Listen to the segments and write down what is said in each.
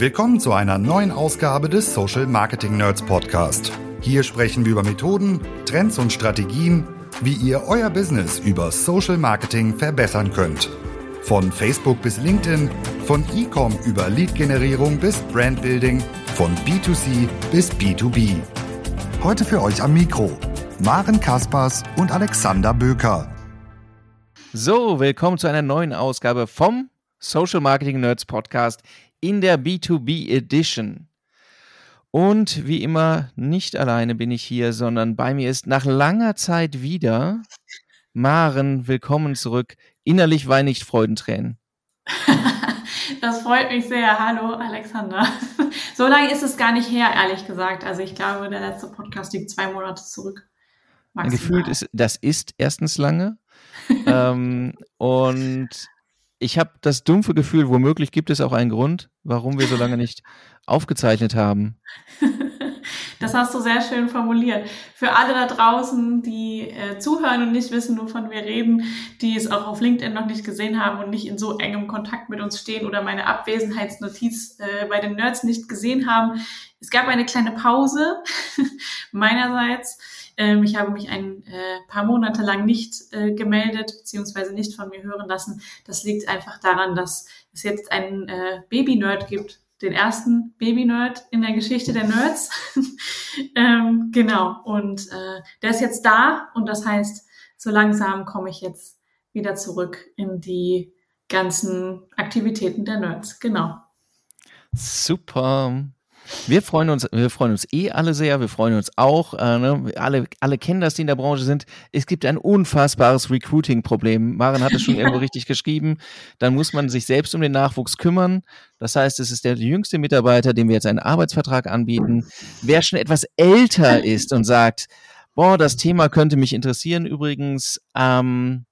Willkommen zu einer neuen Ausgabe des Social Marketing Nerds Podcast. Hier sprechen wir über Methoden, Trends und Strategien, wie ihr euer Business über Social Marketing verbessern könnt. Von Facebook bis LinkedIn, von E-Com über Lead-Generierung bis Brandbuilding, von B2C bis B2B. Heute für euch am Mikro Maren Kaspers und Alexander Böker. So, willkommen zu einer neuen Ausgabe vom Social Marketing Nerds Podcast in der B2B Edition. Und wie immer, nicht alleine bin ich hier, sondern bei mir ist nach langer Zeit wieder Maren. Willkommen zurück. Innerlich weine ich Freudentränen. Das freut mich sehr. Hallo, Alexander. So lange ist es gar nicht her, ehrlich gesagt. Also ich glaube, der letzte Podcast liegt zwei Monate zurück. Maximal. Gefühlt ist, das ist erstens lange. ähm, und ich habe das dumpfe Gefühl, womöglich gibt es auch einen Grund, warum wir so lange nicht aufgezeichnet haben. Das hast du sehr schön formuliert. Für alle da draußen, die äh, zuhören und nicht wissen, wovon wir reden, die es auch auf LinkedIn noch nicht gesehen haben und nicht in so engem Kontakt mit uns stehen oder meine Abwesenheitsnotiz äh, bei den Nerds nicht gesehen haben. Es gab eine kleine Pause meinerseits ähm, ich habe mich ein äh, paar Monate lang nicht äh, gemeldet beziehungsweise nicht von mir hören lassen. Das liegt einfach daran, dass es jetzt einen äh, Baby-Nerd gibt, den ersten Baby-Nerd in der Geschichte der Nerds. ähm, genau, und äh, der ist jetzt da und das heißt, so langsam komme ich jetzt wieder zurück in die ganzen Aktivitäten der Nerds. Genau. Super. Wir freuen uns, wir freuen uns eh alle sehr. Wir freuen uns auch. Äh, ne? alle, alle kennen das, die in der Branche sind. Es gibt ein unfassbares Recruiting-Problem. Maren hat es schon ja. irgendwo richtig geschrieben. Dann muss man sich selbst um den Nachwuchs kümmern. Das heißt, es ist der jüngste Mitarbeiter, dem wir jetzt einen Arbeitsvertrag anbieten. Wer schon etwas älter ist und sagt, boah, das Thema könnte mich interessieren. Übrigens, ähm,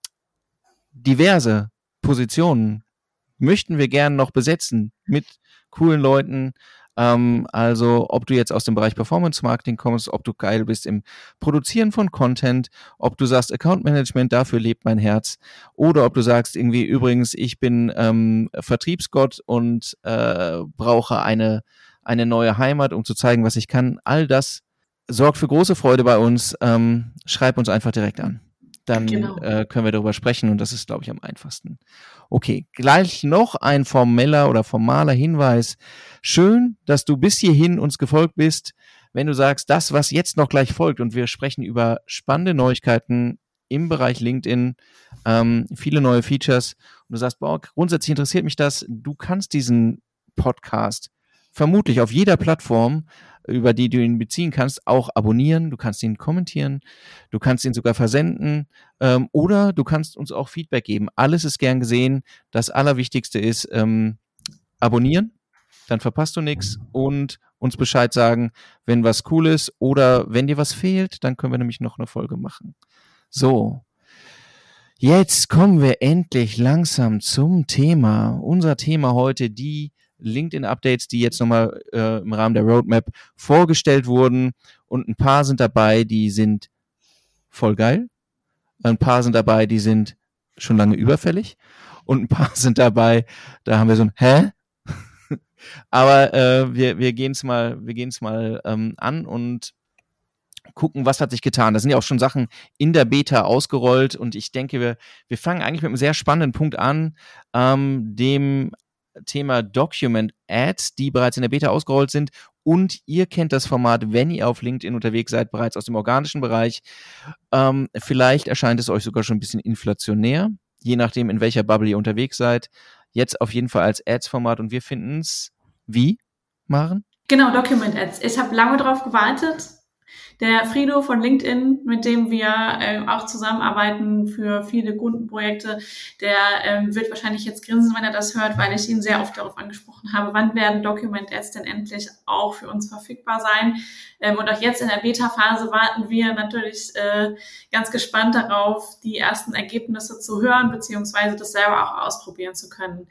diverse Positionen möchten wir gern noch besetzen mit coolen Leuten, ähm, also ob du jetzt aus dem Bereich Performance Marketing kommst, ob du geil bist im Produzieren von Content, ob du sagst Account Management, dafür lebt mein Herz, oder ob du sagst irgendwie übrigens, ich bin ähm, Vertriebsgott und äh, brauche eine eine neue Heimat, um zu zeigen, was ich kann. All das sorgt für große Freude bei uns. Ähm, schreib uns einfach direkt an dann genau. äh, können wir darüber sprechen und das ist, glaube ich, am einfachsten. Okay, gleich noch ein formeller oder formaler Hinweis. Schön, dass du bis hierhin uns gefolgt bist. Wenn du sagst, das, was jetzt noch gleich folgt und wir sprechen über spannende Neuigkeiten im Bereich LinkedIn, ähm, viele neue Features und du sagst, boah, grundsätzlich interessiert mich das, du kannst diesen Podcast vermutlich auf jeder Plattform über die du ihn beziehen kannst, auch abonnieren. Du kannst ihn kommentieren, du kannst ihn sogar versenden ähm, oder du kannst uns auch Feedback geben. Alles ist gern gesehen. Das Allerwichtigste ist ähm, abonnieren, dann verpasst du nichts und uns Bescheid sagen, wenn was cool ist oder wenn dir was fehlt, dann können wir nämlich noch eine Folge machen. So. Jetzt kommen wir endlich langsam zum Thema. Unser Thema heute, die LinkedIn-Updates, die jetzt nochmal äh, im Rahmen der Roadmap vorgestellt wurden. Und ein paar sind dabei, die sind voll geil. Ein paar sind dabei, die sind schon lange überfällig. Und ein paar sind dabei, da haben wir so ein Hä? Aber äh, wir, wir gehen es mal, wir gehen's mal ähm, an und gucken, was hat sich getan. Da sind ja auch schon Sachen in der Beta ausgerollt und ich denke, wir, wir fangen eigentlich mit einem sehr spannenden Punkt an, ähm, dem Thema Document Ads, die bereits in der Beta ausgerollt sind. Und ihr kennt das Format, wenn ihr auf LinkedIn unterwegs seid, bereits aus dem organischen Bereich. Ähm, vielleicht erscheint es euch sogar schon ein bisschen inflationär, je nachdem, in welcher Bubble ihr unterwegs seid. Jetzt auf jeden Fall als Ads-Format und wir finden es wie, Maren? Genau, Document Ads. Ich habe lange darauf gewartet der Frido von LinkedIn, mit dem wir äh, auch zusammenarbeiten für viele Kundenprojekte, der ähm, wird wahrscheinlich jetzt grinsen, wenn er das hört, weil ich ihn sehr oft darauf angesprochen habe, wann werden Document Ads denn endlich auch für uns verfügbar sein. Ähm, und auch jetzt in der Beta-Phase warten wir natürlich äh, ganz gespannt darauf, die ersten Ergebnisse zu hören, beziehungsweise das selber auch ausprobieren zu können.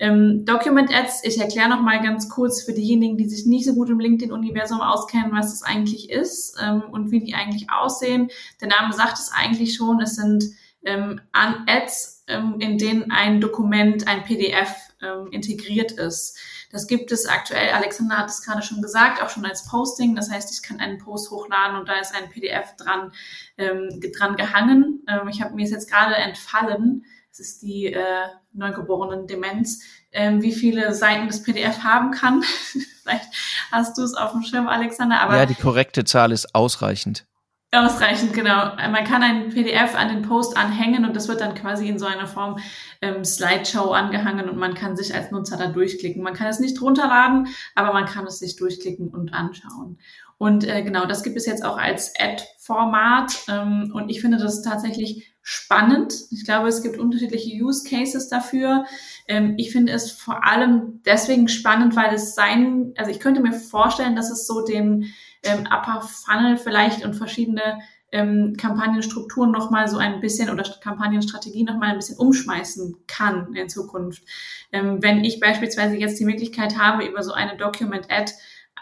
Ähm, Document Ads, ich erkläre noch mal ganz kurz für diejenigen, die sich nicht so gut im LinkedIn-Universum auskennen, was das eigentlich ist ähm, und wie die eigentlich aussehen. Der Name sagt es eigentlich schon, es sind ähm, Ads ähm, in denen ein Dokument, ein PDF ähm, integriert ist. Das gibt es aktuell, Alexander hat es gerade schon gesagt, auch schon als Posting. Das heißt, ich kann einen Post hochladen und da ist ein PDF dran, ähm, dran gehangen. Ich habe mir es jetzt gerade entfallen. Das ist die äh, neugeborenen Demenz, ähm, wie viele Seiten das PDF haben kann. Vielleicht hast du es auf dem Schirm, Alexander. Aber ja, die korrekte Zahl ist ausreichend. Ausreichend, genau. Man kann ein PDF an den Post anhängen und das wird dann quasi in so einer Form ähm, Slideshow angehangen und man kann sich als Nutzer da durchklicken. Man kann es nicht runterladen, aber man kann es sich durchklicken und anschauen. Und äh, genau, das gibt es jetzt auch als Ad-Format ähm, und ich finde das tatsächlich spannend. Ich glaube, es gibt unterschiedliche Use Cases dafür. Ähm, ich finde es vor allem deswegen spannend, weil es sein, also ich könnte mir vorstellen, dass es so den ähm, Upper Funnel vielleicht und verschiedene ähm, Kampagnenstrukturen nochmal so ein bisschen oder Kampagnenstrategien nochmal ein bisschen umschmeißen kann in Zukunft. Ähm, wenn ich beispielsweise jetzt die Möglichkeit habe, über so eine Document-Ad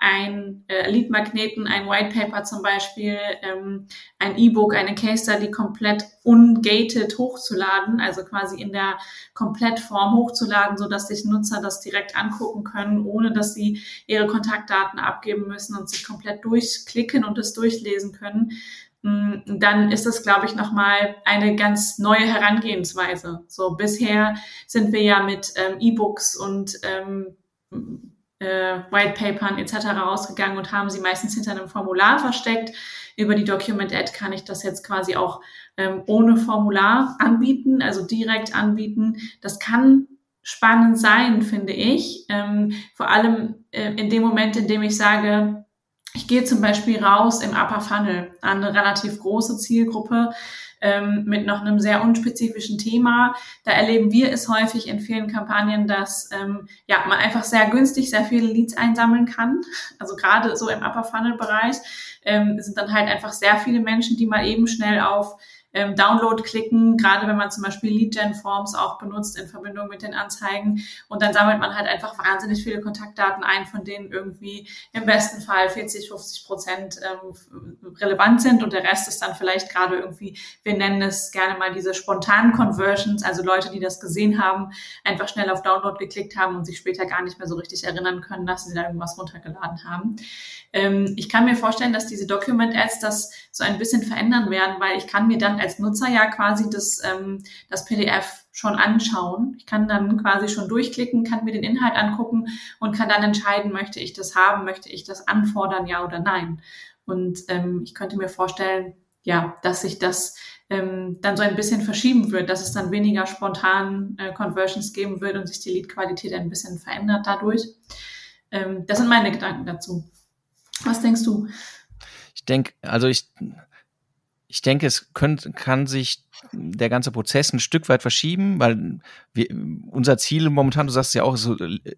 ein äh, Lead-Magneten, ein White Paper zum Beispiel, ähm, ein E-Book, eine Case Study komplett ungated hochzuladen, also quasi in der Komplettform hochzuladen, so dass sich Nutzer das direkt angucken können, ohne dass sie ihre Kontaktdaten abgeben müssen und sich komplett durchklicken und es durchlesen können. Mm, dann ist das, glaube ich, nochmal eine ganz neue Herangehensweise. So bisher sind wir ja mit ähm, E-Books und ähm, äh, White Papern etc. rausgegangen und haben sie meistens hinter einem Formular versteckt. Über die Document Ad kann ich das jetzt quasi auch ähm, ohne Formular anbieten, also direkt anbieten. Das kann spannend sein, finde ich. Ähm, vor allem äh, in dem Moment, in dem ich sage, ich gehe zum Beispiel raus im Upper Funnel an eine relativ große Zielgruppe ähm, mit noch einem sehr unspezifischen Thema. Da erleben wir es häufig in vielen Kampagnen, dass ähm, ja, man einfach sehr günstig sehr viele Leads einsammeln kann. Also gerade so im Upper Funnel Bereich ähm, sind dann halt einfach sehr viele Menschen, die mal eben schnell auf ähm, Download klicken, gerade wenn man zum Beispiel Lead-Gen-Forms auch benutzt in Verbindung mit den Anzeigen. Und dann sammelt man halt einfach wahnsinnig viele Kontaktdaten ein, von denen irgendwie im besten Fall 40, 50 Prozent ähm, relevant sind und der Rest ist dann vielleicht gerade irgendwie, wir nennen es gerne mal diese spontanen Conversions, also Leute, die das gesehen haben, einfach schnell auf Download geklickt haben und sich später gar nicht mehr so richtig erinnern können, dass sie da irgendwas runtergeladen haben. Ähm, ich kann mir vorstellen, dass diese Document Ads das so ein bisschen verändern werden, weil ich kann mir dann als Nutzer ja quasi das, ähm, das PDF schon anschauen. Ich kann dann quasi schon durchklicken, kann mir den Inhalt angucken und kann dann entscheiden, möchte ich das haben, möchte ich das anfordern, ja oder nein. Und ähm, ich könnte mir vorstellen, ja, dass sich das ähm, dann so ein bisschen verschieben wird, dass es dann weniger spontan äh, Conversions geben wird und sich die Lead-Qualität ein bisschen verändert dadurch. Ähm, das sind meine Gedanken dazu. Was denkst du? Ich denke, also ich, ich denke, es könnt, kann sich der ganze Prozess ein Stück weit verschieben, weil wir, unser Ziel momentan, du sagst ja auch, so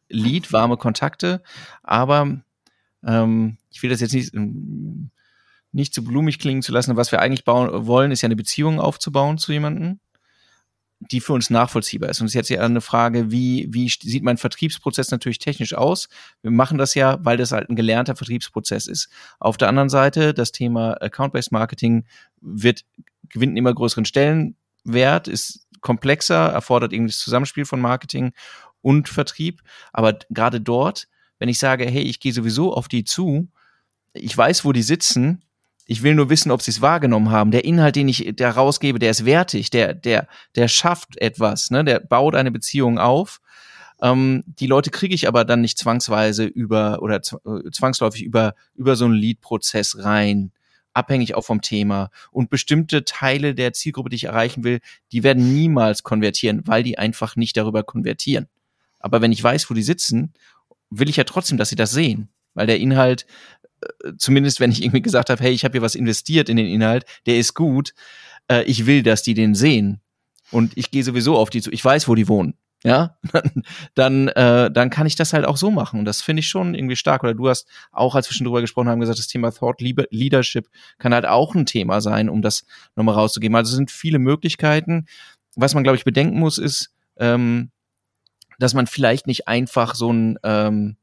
Lead, warme Kontakte, aber ähm, ich will das jetzt nicht, nicht zu blumig klingen zu lassen. Was wir eigentlich bauen wollen, ist ja eine Beziehung aufzubauen zu jemandem die für uns nachvollziehbar ist. Und es ist jetzt ja eine Frage, wie, wie sieht mein Vertriebsprozess natürlich technisch aus? Wir machen das ja, weil das halt ein gelernter Vertriebsprozess ist. Auf der anderen Seite, das Thema Account-Based Marketing wird, gewinnt immer größeren Stellenwert, ist komplexer, erfordert irgendwie das Zusammenspiel von Marketing und Vertrieb. Aber gerade dort, wenn ich sage, hey, ich gehe sowieso auf die zu, ich weiß, wo die sitzen, ich will nur wissen, ob sie es wahrgenommen haben. Der Inhalt, den ich da rausgebe, der ist wertig, der, der, der schafft etwas, ne? der baut eine Beziehung auf. Ähm, die Leute kriege ich aber dann nicht zwangsweise über oder äh, zwangsläufig über, über so einen Lead-Prozess rein abhängig auch vom Thema. Und bestimmte Teile der Zielgruppe, die ich erreichen will, die werden niemals konvertieren, weil die einfach nicht darüber konvertieren. Aber wenn ich weiß, wo die sitzen, will ich ja trotzdem, dass sie das sehen, weil der Inhalt zumindest wenn ich irgendwie gesagt habe, hey, ich habe hier was investiert in den Inhalt, der ist gut, äh, ich will, dass die den sehen. Und ich gehe sowieso auf die zu, ich weiß, wo die wohnen. Ja, dann, äh, dann kann ich das halt auch so machen. Und das finde ich schon irgendwie stark. Oder du hast auch, als wir schon drüber gesprochen haben, gesagt, das Thema Thought Leadership kann halt auch ein Thema sein, um das nochmal rauszugeben. Also es sind viele Möglichkeiten. Was man, glaube ich, bedenken muss, ist, ähm, dass man vielleicht nicht einfach so ein ähm,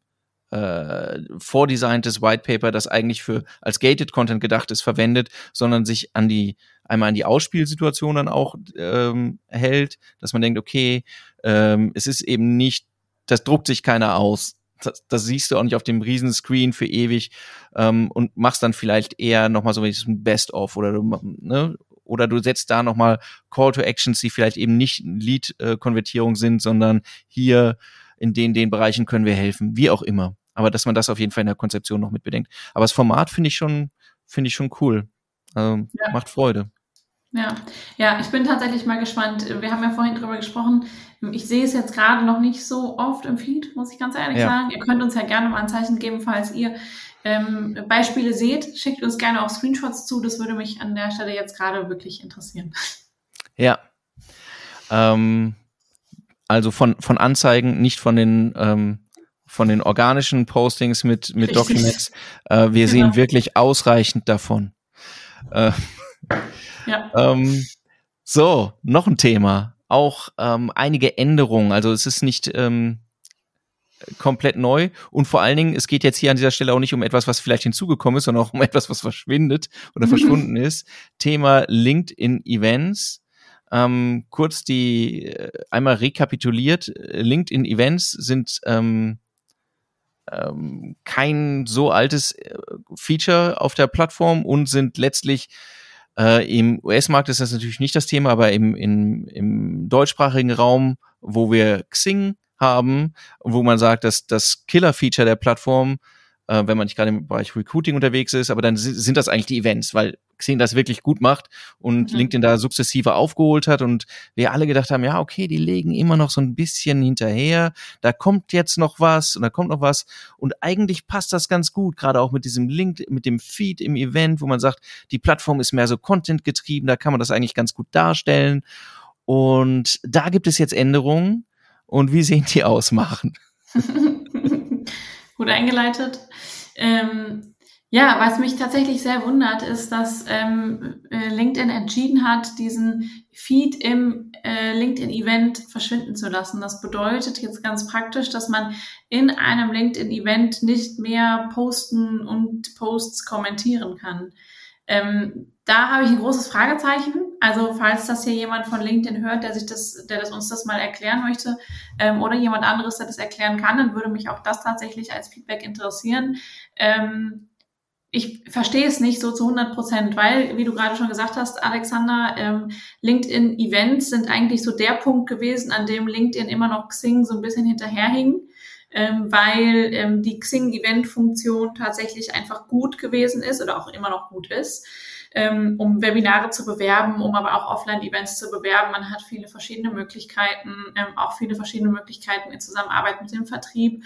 äh, vordesigntes White Paper, das eigentlich für als gated Content gedacht ist, verwendet, sondern sich an die einmal an die Ausspielsituation dann auch ähm, hält, dass man denkt, okay, ähm, es ist eben nicht, das druckt sich keiner aus. Das, das siehst du auch nicht auf dem Riesenscreen für ewig ähm, und machst dann vielleicht eher nochmal so ein Best-of oder du, ne, oder du setzt da nochmal Call to Actions, die vielleicht eben nicht Lead-Konvertierung sind, sondern hier in den, den Bereichen können wir helfen, wie auch immer. Aber dass man das auf jeden Fall in der Konzeption noch mit bedenkt. Aber das Format finde ich schon, finde ich schon cool. Also, ja. Macht Freude. Ja, ja, ich bin tatsächlich mal gespannt. Wir haben ja vorhin drüber gesprochen. Ich sehe es jetzt gerade noch nicht so oft im Feed, muss ich ganz ehrlich ja. sagen. Ihr könnt uns ja gerne mal ein Zeichen geben, falls ihr ähm, Beispiele seht. Schickt uns gerne auch Screenshots zu. Das würde mich an der Stelle jetzt gerade wirklich interessieren. Ja. Ähm, also von, von Anzeigen, nicht von den ähm, von den organischen Postings mit, mit Documents. Äh, wir genau. sehen wirklich ausreichend davon. Äh, ja. ähm, so, noch ein Thema. Auch ähm, einige Änderungen. Also es ist nicht ähm, komplett neu und vor allen Dingen, es geht jetzt hier an dieser Stelle auch nicht um etwas, was vielleicht hinzugekommen ist, sondern auch um etwas, was verschwindet oder verschwunden ist. Thema LinkedIn Events. Ähm, kurz die äh, einmal rekapituliert. LinkedIn Events sind ähm, ähm, kein so altes äh, Feature auf der Plattform und sind letztlich äh, Im US-Markt ist das natürlich nicht das Thema, aber im, im, im deutschsprachigen Raum, wo wir Xing haben, wo man sagt, dass das Killer-Feature der Plattform äh, wenn man nicht gerade im Bereich Recruiting unterwegs ist, aber dann sind das eigentlich die Events, weil Xing das wirklich gut macht und mhm. LinkedIn da sukzessive aufgeholt hat und wir alle gedacht haben, ja, okay, die legen immer noch so ein bisschen hinterher, da kommt jetzt noch was und da kommt noch was und eigentlich passt das ganz gut, gerade auch mit diesem Link, mit dem Feed im Event, wo man sagt, die Plattform ist mehr so Content getrieben, da kann man das eigentlich ganz gut darstellen und da gibt es jetzt Änderungen und wie sehen die aus, machen? gut eingeleitet. Ähm, ja, was mich tatsächlich sehr wundert, ist, dass ähm, äh, LinkedIn entschieden hat, diesen Feed im äh, LinkedIn-Event verschwinden zu lassen. Das bedeutet jetzt ganz praktisch, dass man in einem LinkedIn-Event nicht mehr posten und Posts kommentieren kann. Ähm, da habe ich ein großes Fragezeichen. Also falls das hier jemand von LinkedIn hört, der sich das, der das uns das mal erklären möchte, ähm, oder jemand anderes, der das erklären kann, dann würde mich auch das tatsächlich als Feedback interessieren. Ähm, ich verstehe es nicht so zu 100 Prozent, weil, wie du gerade schon gesagt hast, Alexander, ähm, LinkedIn-Events sind eigentlich so der Punkt gewesen, an dem LinkedIn immer noch Xing so ein bisschen hinterherhing ähm, weil ähm, die Xing-Event-Funktion tatsächlich einfach gut gewesen ist oder auch immer noch gut ist ähm, um Webinare zu bewerben, um aber auch Offline-Events zu bewerben. Man hat viele verschiedene Möglichkeiten, ähm, auch viele verschiedene Möglichkeiten in Zusammenarbeit mit dem Vertrieb.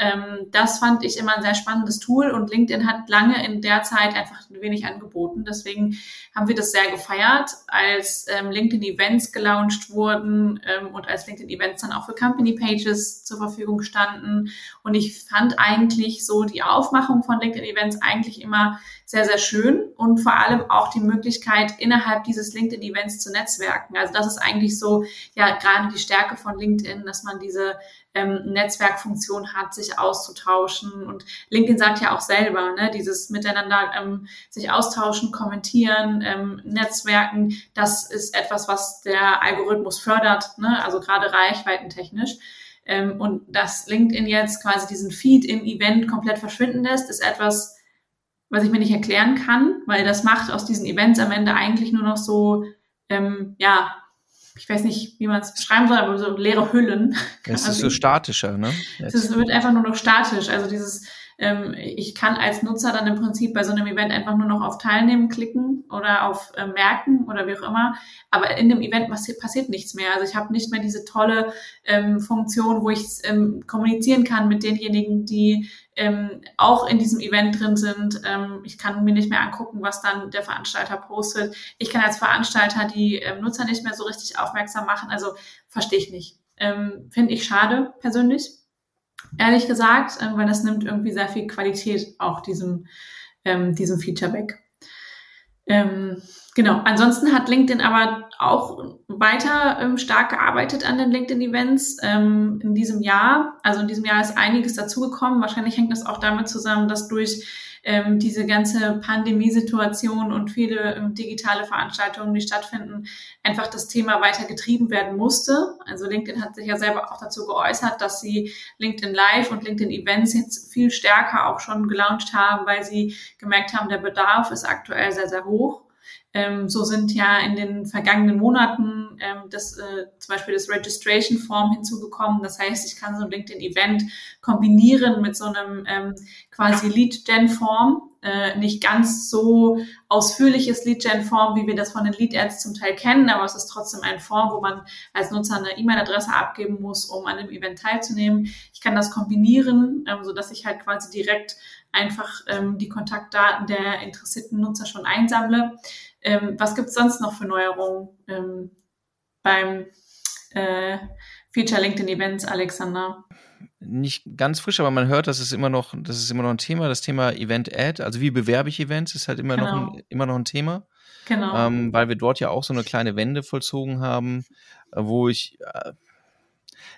Ähm, das fand ich immer ein sehr spannendes Tool und LinkedIn hat lange in der Zeit einfach wenig angeboten. Deswegen haben wir das sehr gefeiert, als ähm, LinkedIn-Events gelauncht wurden ähm, und als LinkedIn-Events dann auch für Company-Pages zur Verfügung standen. Und ich fand eigentlich so die Aufmachung von LinkedIn-Events eigentlich immer sehr, sehr schön und vor allem auch die Möglichkeit, innerhalb dieses LinkedIn-Events zu netzwerken. Also das ist eigentlich so, ja, gerade die Stärke von LinkedIn, dass man diese ähm, Netzwerkfunktion hat, sich auszutauschen. Und LinkedIn sagt ja auch selber, ne, dieses Miteinander ähm, sich austauschen, kommentieren, ähm, Netzwerken, das ist etwas, was der Algorithmus fördert, ne, also gerade reichweitentechnisch. Ähm, und dass LinkedIn jetzt quasi diesen Feed im Event komplett verschwinden lässt, ist etwas, was ich mir nicht erklären kann, weil das macht aus diesen Events am Ende eigentlich nur noch so, ähm, ja, ich weiß nicht, wie man es beschreiben soll, aber so leere Hüllen. Es ist so statischer, ne? Es wird einfach nur noch statisch. Also dieses, ähm, ich kann als Nutzer dann im Prinzip bei so einem Event einfach nur noch auf Teilnehmen klicken oder auf äh, Merken oder wie auch immer. Aber in dem Event passiert, nichts mehr. Also ich habe nicht mehr diese tolle ähm, Funktion, wo ich ähm, kommunizieren kann mit denjenigen, die ähm, auch in diesem Event drin sind. Ähm, ich kann mir nicht mehr angucken, was dann der Veranstalter postet. Ich kann als Veranstalter die ähm, Nutzer nicht mehr so richtig aufmerksam machen. Also verstehe ich nicht. Ähm, Finde ich schade persönlich ehrlich gesagt, äh, weil das nimmt irgendwie sehr viel Qualität auch diesem, ähm, diesem Feature weg. Ähm, genau. Ansonsten hat LinkedIn aber auch weiter ähm, stark gearbeitet an den LinkedIn-Events ähm, in diesem Jahr. Also in diesem Jahr ist einiges dazugekommen. Wahrscheinlich hängt das auch damit zusammen, dass durch ähm, diese ganze Pandemiesituation und viele ähm, digitale Veranstaltungen, die stattfinden, einfach das Thema weiter getrieben werden musste. Also LinkedIn hat sich ja selber auch dazu geäußert, dass sie LinkedIn Live und LinkedIn Events jetzt viel stärker auch schon gelauncht haben, weil sie gemerkt haben, der Bedarf ist aktuell sehr, sehr hoch. Ähm, so sind ja in den vergangenen Monaten ähm, das, äh, zum Beispiel das Registration Form hinzugekommen. Das heißt, ich kann so ein LinkedIn-Event kombinieren mit so einem ähm, quasi Lead-Gen-Form. Äh, nicht ganz so ausführliches Lead-Gen-Form, wie wir das von den Lead-Ads zum Teil kennen, aber es ist trotzdem ein Form, wo man als Nutzer eine E-Mail-Adresse abgeben muss, um an dem Event teilzunehmen. Ich kann das kombinieren, ähm, so dass ich halt quasi direkt einfach ähm, die Kontaktdaten der interessierten Nutzer schon einsammle. Ähm, was gibt es sonst noch für Neuerungen ähm, beim äh, Feature LinkedIn Events, Alexander? Nicht ganz frisch, aber man hört, dass es immer noch, das ist immer noch ein Thema. Das Thema Event Ad, also wie bewerbe ich Events, ist halt immer genau. noch ein, immer noch ein Thema. Genau. Ähm, weil wir dort ja auch so eine kleine Wende vollzogen haben, äh, wo ich äh,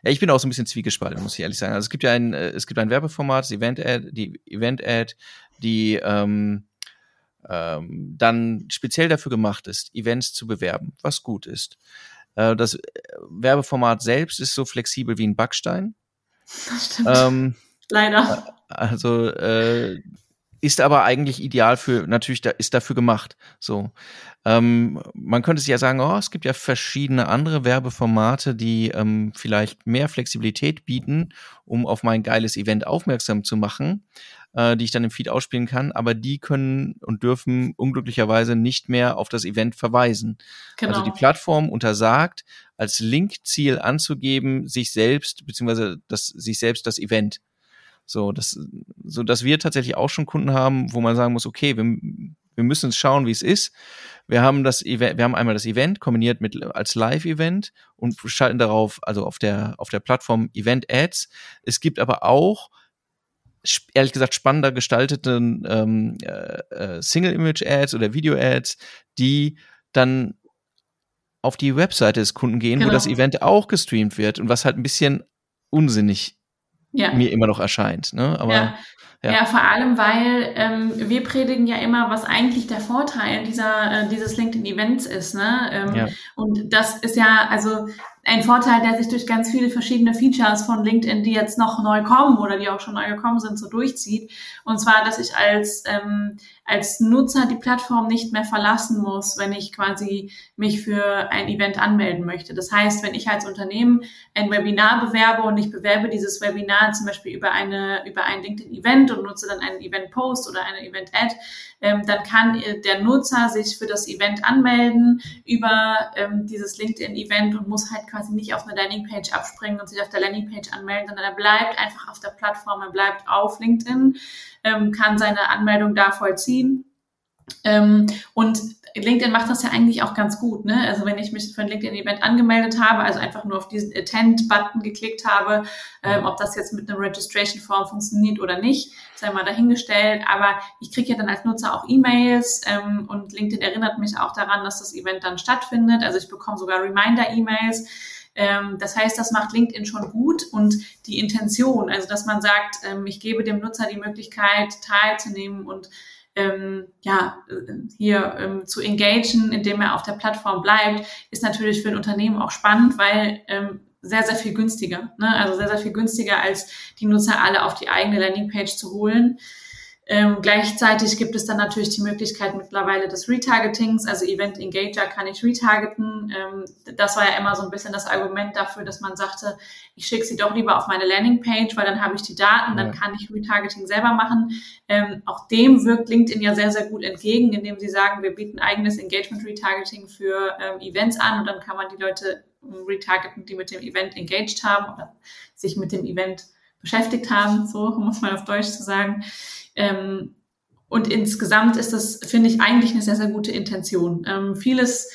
ja, ich bin auch so ein bisschen zwiegespalten, muss ich ehrlich sagen. Also es gibt ja ein, äh, es gibt ein Werbeformat, das Event Ad, die Event Ad, die ähm, ähm, dann speziell dafür gemacht ist, Events zu bewerben, was gut ist. Äh, das äh, Werbeformat selbst ist so flexibel wie ein Backstein. Das stimmt. Ähm, Leider. Äh, also äh, ist aber eigentlich ideal für, natürlich da, ist dafür gemacht. So. Ähm, man könnte sich ja sagen, oh, es gibt ja verschiedene andere Werbeformate, die ähm, vielleicht mehr Flexibilität bieten, um auf mein geiles Event aufmerksam zu machen äh, die ich dann im Feed ausspielen kann, aber die können und dürfen unglücklicherweise nicht mehr auf das Event verweisen. Genau. Also die Plattform untersagt, als Linkziel anzugeben, sich selbst, beziehungsweise das, sich selbst das Event. So, das, so dass wir tatsächlich auch schon Kunden haben, wo man sagen muss, okay, wir, wir müssen uns schauen, wie es ist. Wir haben das Event, wir haben einmal das Event kombiniert mit als Live-Event und schalten darauf, also auf der, auf der Plattform Event Ads. Es gibt aber auch ehrlich gesagt spannender gestalteten ähm, äh, äh, Single-Image-Ads oder Video-Ads, die dann auf die Webseite des Kunden gehen, genau. wo das Event auch gestreamt wird und was halt ein bisschen unsinnig ja. mir immer noch erscheint. Ne? Aber ja. Ja. ja, vor allem, weil ähm, wir predigen ja immer, was eigentlich der Vorteil dieser, äh, dieses LinkedIn-Events ist. Ne? Ähm, ja. Und das ist ja, also ein Vorteil, der sich durch ganz viele verschiedene Features von LinkedIn, die jetzt noch neu kommen oder die auch schon neu gekommen sind, so durchzieht. Und zwar, dass ich als, ähm, als Nutzer die Plattform nicht mehr verlassen muss, wenn ich quasi mich für ein Event anmelden möchte. Das heißt, wenn ich als Unternehmen ein Webinar bewerbe und ich bewerbe dieses Webinar zum Beispiel über eine, über ein LinkedIn-Event und nutze dann einen Event-Post oder eine Event-Ad, ähm, dann kann der Nutzer sich für das Event anmelden über ähm, dieses LinkedIn-Event und muss halt quasi nicht auf eine Landingpage abspringen und sich auf der Landingpage anmelden, sondern er bleibt einfach auf der Plattform, er bleibt auf LinkedIn, ähm, kann seine Anmeldung da vollziehen. Ähm, und LinkedIn macht das ja eigentlich auch ganz gut. Ne? Also wenn ich mich für ein LinkedIn-Event angemeldet habe, also einfach nur auf diesen Attend-Button geklickt habe, ähm, ob das jetzt mit einem Registration-Form funktioniert oder nicht, sei mal dahingestellt. Aber ich kriege ja dann als Nutzer auch E-Mails ähm, und LinkedIn erinnert mich auch daran, dass das Event dann stattfindet. Also ich bekomme sogar Reminder-E-Mails. Ähm, das heißt, das macht LinkedIn schon gut und die Intention, also dass man sagt, ähm, ich gebe dem Nutzer die Möglichkeit, teilzunehmen und ähm, ja, hier ähm, zu engagen, indem er auf der Plattform bleibt, ist natürlich für ein Unternehmen auch spannend, weil ähm, sehr, sehr viel günstiger. Ne? Also sehr, sehr viel günstiger, als die Nutzer alle auf die eigene Landingpage zu holen. Ähm, gleichzeitig gibt es dann natürlich die Möglichkeit mittlerweile des Retargetings, also Event Engager kann ich retargeten. Ähm, das war ja immer so ein bisschen das Argument dafür, dass man sagte, ich schicke sie doch lieber auf meine Landingpage, weil dann habe ich die Daten, dann kann ich Retargeting selber machen. Ähm, auch dem wirkt LinkedIn ja sehr, sehr gut entgegen, indem sie sagen, wir bieten eigenes Engagement Retargeting für ähm, Events an und dann kann man die Leute retargeten, die mit dem Event engaged haben oder sich mit dem Event beschäftigt haben, so muss man auf Deutsch zu sagen. Ähm, und insgesamt ist das, finde ich, eigentlich eine sehr, sehr gute Intention. Ähm, vieles,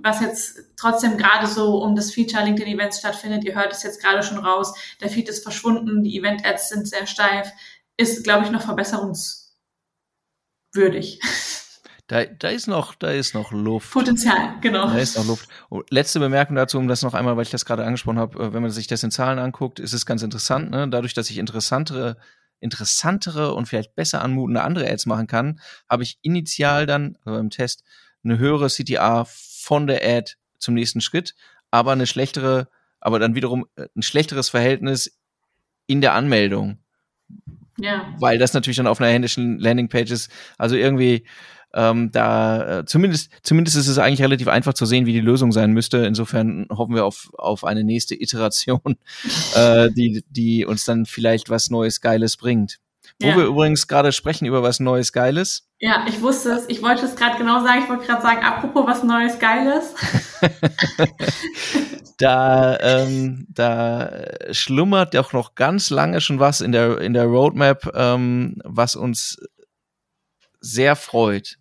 was jetzt trotzdem gerade so um das Feature LinkedIn Events stattfindet, ihr hört es jetzt gerade schon raus, der Feed ist verschwunden, die Event-Ads sind sehr steif, ist, glaube ich, noch verbesserungswürdig. Da, da ist noch, da ist noch Luft. Potenzial, genau. Da ist noch Luft. Letzte Bemerkung dazu, um das noch einmal, weil ich das gerade angesprochen habe, äh, wenn man sich das in Zahlen anguckt, ist es ganz interessant, ne? Dadurch, dass ich interessantere, interessantere und vielleicht besser anmutende andere Ads machen kann, habe ich initial dann also im Test eine höhere CTA von der Ad zum nächsten Schritt, aber eine schlechtere, aber dann wiederum äh, ein schlechteres Verhältnis in der Anmeldung. Ja. Weil das natürlich dann auf einer händischen Landingpage ist. Also irgendwie ähm, da äh, zumindest zumindest ist es eigentlich relativ einfach zu sehen, wie die Lösung sein müsste. Insofern hoffen wir auf auf eine nächste Iteration, äh, die die uns dann vielleicht was Neues Geiles bringt. Wo ja. wir übrigens gerade sprechen über was Neues Geiles. Ja, ich wusste es. Ich wollte es gerade genau sagen. Ich wollte gerade sagen, apropos was Neues Geiles. da, ähm, da schlummert doch noch ganz lange schon was in der, in der Roadmap, ähm, was uns sehr freut.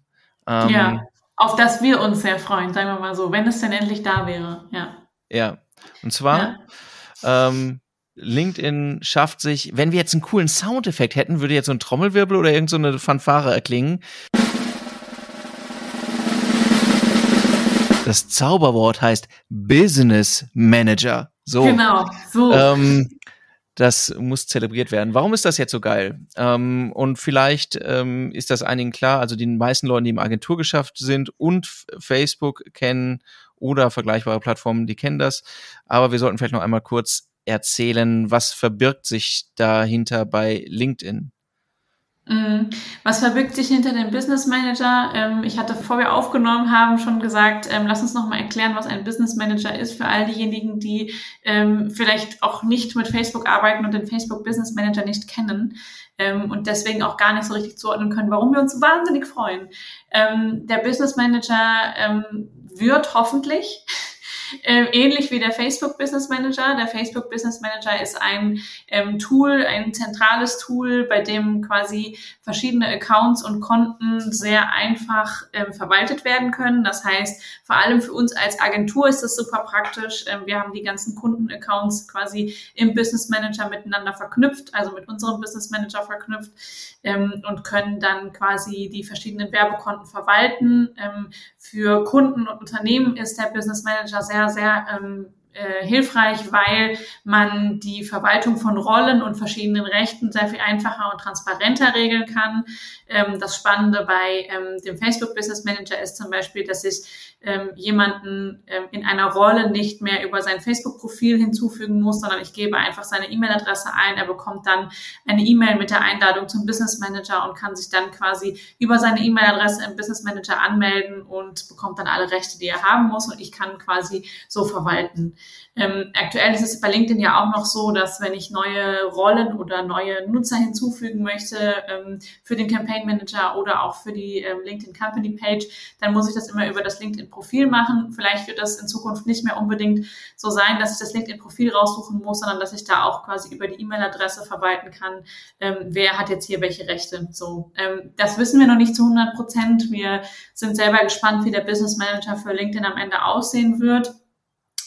Ähm, ja, auf das wir uns sehr freuen, sagen wir mal so, wenn es denn endlich da wäre. Ja. Ja. Und zwar ja. Ähm, LinkedIn schafft sich, wenn wir jetzt einen coolen Soundeffekt hätten, würde jetzt so ein Trommelwirbel oder irgendeine so Fanfare erklingen. Das Zauberwort heißt Business Manager. So. Genau, so. Ähm, das muss zelebriert werden. Warum ist das jetzt so geil? Ähm, und vielleicht ähm, ist das einigen klar, also den meisten Leuten, die im Agenturgeschäft sind und Facebook kennen oder vergleichbare Plattformen, die kennen das. Aber wir sollten vielleicht noch einmal kurz erzählen, was verbirgt sich dahinter bei LinkedIn? Mhm. Was verbirgt sich hinter dem Business Manager? Ähm, ich hatte, bevor wir aufgenommen haben, schon gesagt, ähm, lass uns noch mal erklären, was ein Business Manager ist für all diejenigen, die ähm, vielleicht auch nicht mit Facebook arbeiten und den Facebook Business Manager nicht kennen und deswegen auch gar nicht so richtig zuordnen können, warum wir uns wahnsinnig freuen. der Business Manager wird hoffentlich ähnlich wie der Facebook Business Manager. Der Facebook Business Manager ist ein ähm, Tool, ein zentrales Tool, bei dem quasi verschiedene Accounts und Konten sehr einfach ähm, verwaltet werden können. Das heißt, vor allem für uns als Agentur ist das super praktisch. Ähm, wir haben die ganzen Kundenaccounts quasi im Business Manager miteinander verknüpft, also mit unserem Business Manager verknüpft ähm, und können dann quasi die verschiedenen Werbekonten verwalten. Ähm, für Kunden und Unternehmen ist der Business Manager sehr sehr, sehr ähm, äh, hilfreich, weil man die Verwaltung von Rollen und verschiedenen Rechten sehr viel einfacher und transparenter regeln kann. Ähm, das Spannende bei ähm, dem Facebook Business Manager ist zum Beispiel, dass ich ähm, jemanden ähm, in einer Rolle nicht mehr über sein Facebook-Profil hinzufügen muss, sondern ich gebe einfach seine E-Mail-Adresse ein. Er bekommt dann eine E-Mail mit der Einladung zum Business Manager und kann sich dann quasi über seine E-Mail-Adresse im Business Manager anmelden und bekommt dann alle Rechte, die er haben muss. Und ich kann quasi so verwalten. Ähm, aktuell ist es bei LinkedIn ja auch noch so, dass wenn ich neue Rollen oder neue Nutzer hinzufügen möchte ähm, für den Campaign Manager oder auch für die ähm, LinkedIn Company Page, dann muss ich das immer über das LinkedIn Profil machen. Vielleicht wird das in Zukunft nicht mehr unbedingt so sein, dass ich das LinkedIn Profil raussuchen muss, sondern dass ich da auch quasi über die E-Mail-Adresse verwalten kann, ähm, wer hat jetzt hier welche Rechte. So, ähm, das wissen wir noch nicht zu 100 Prozent. Wir sind selber gespannt, wie der Business Manager für LinkedIn am Ende aussehen wird.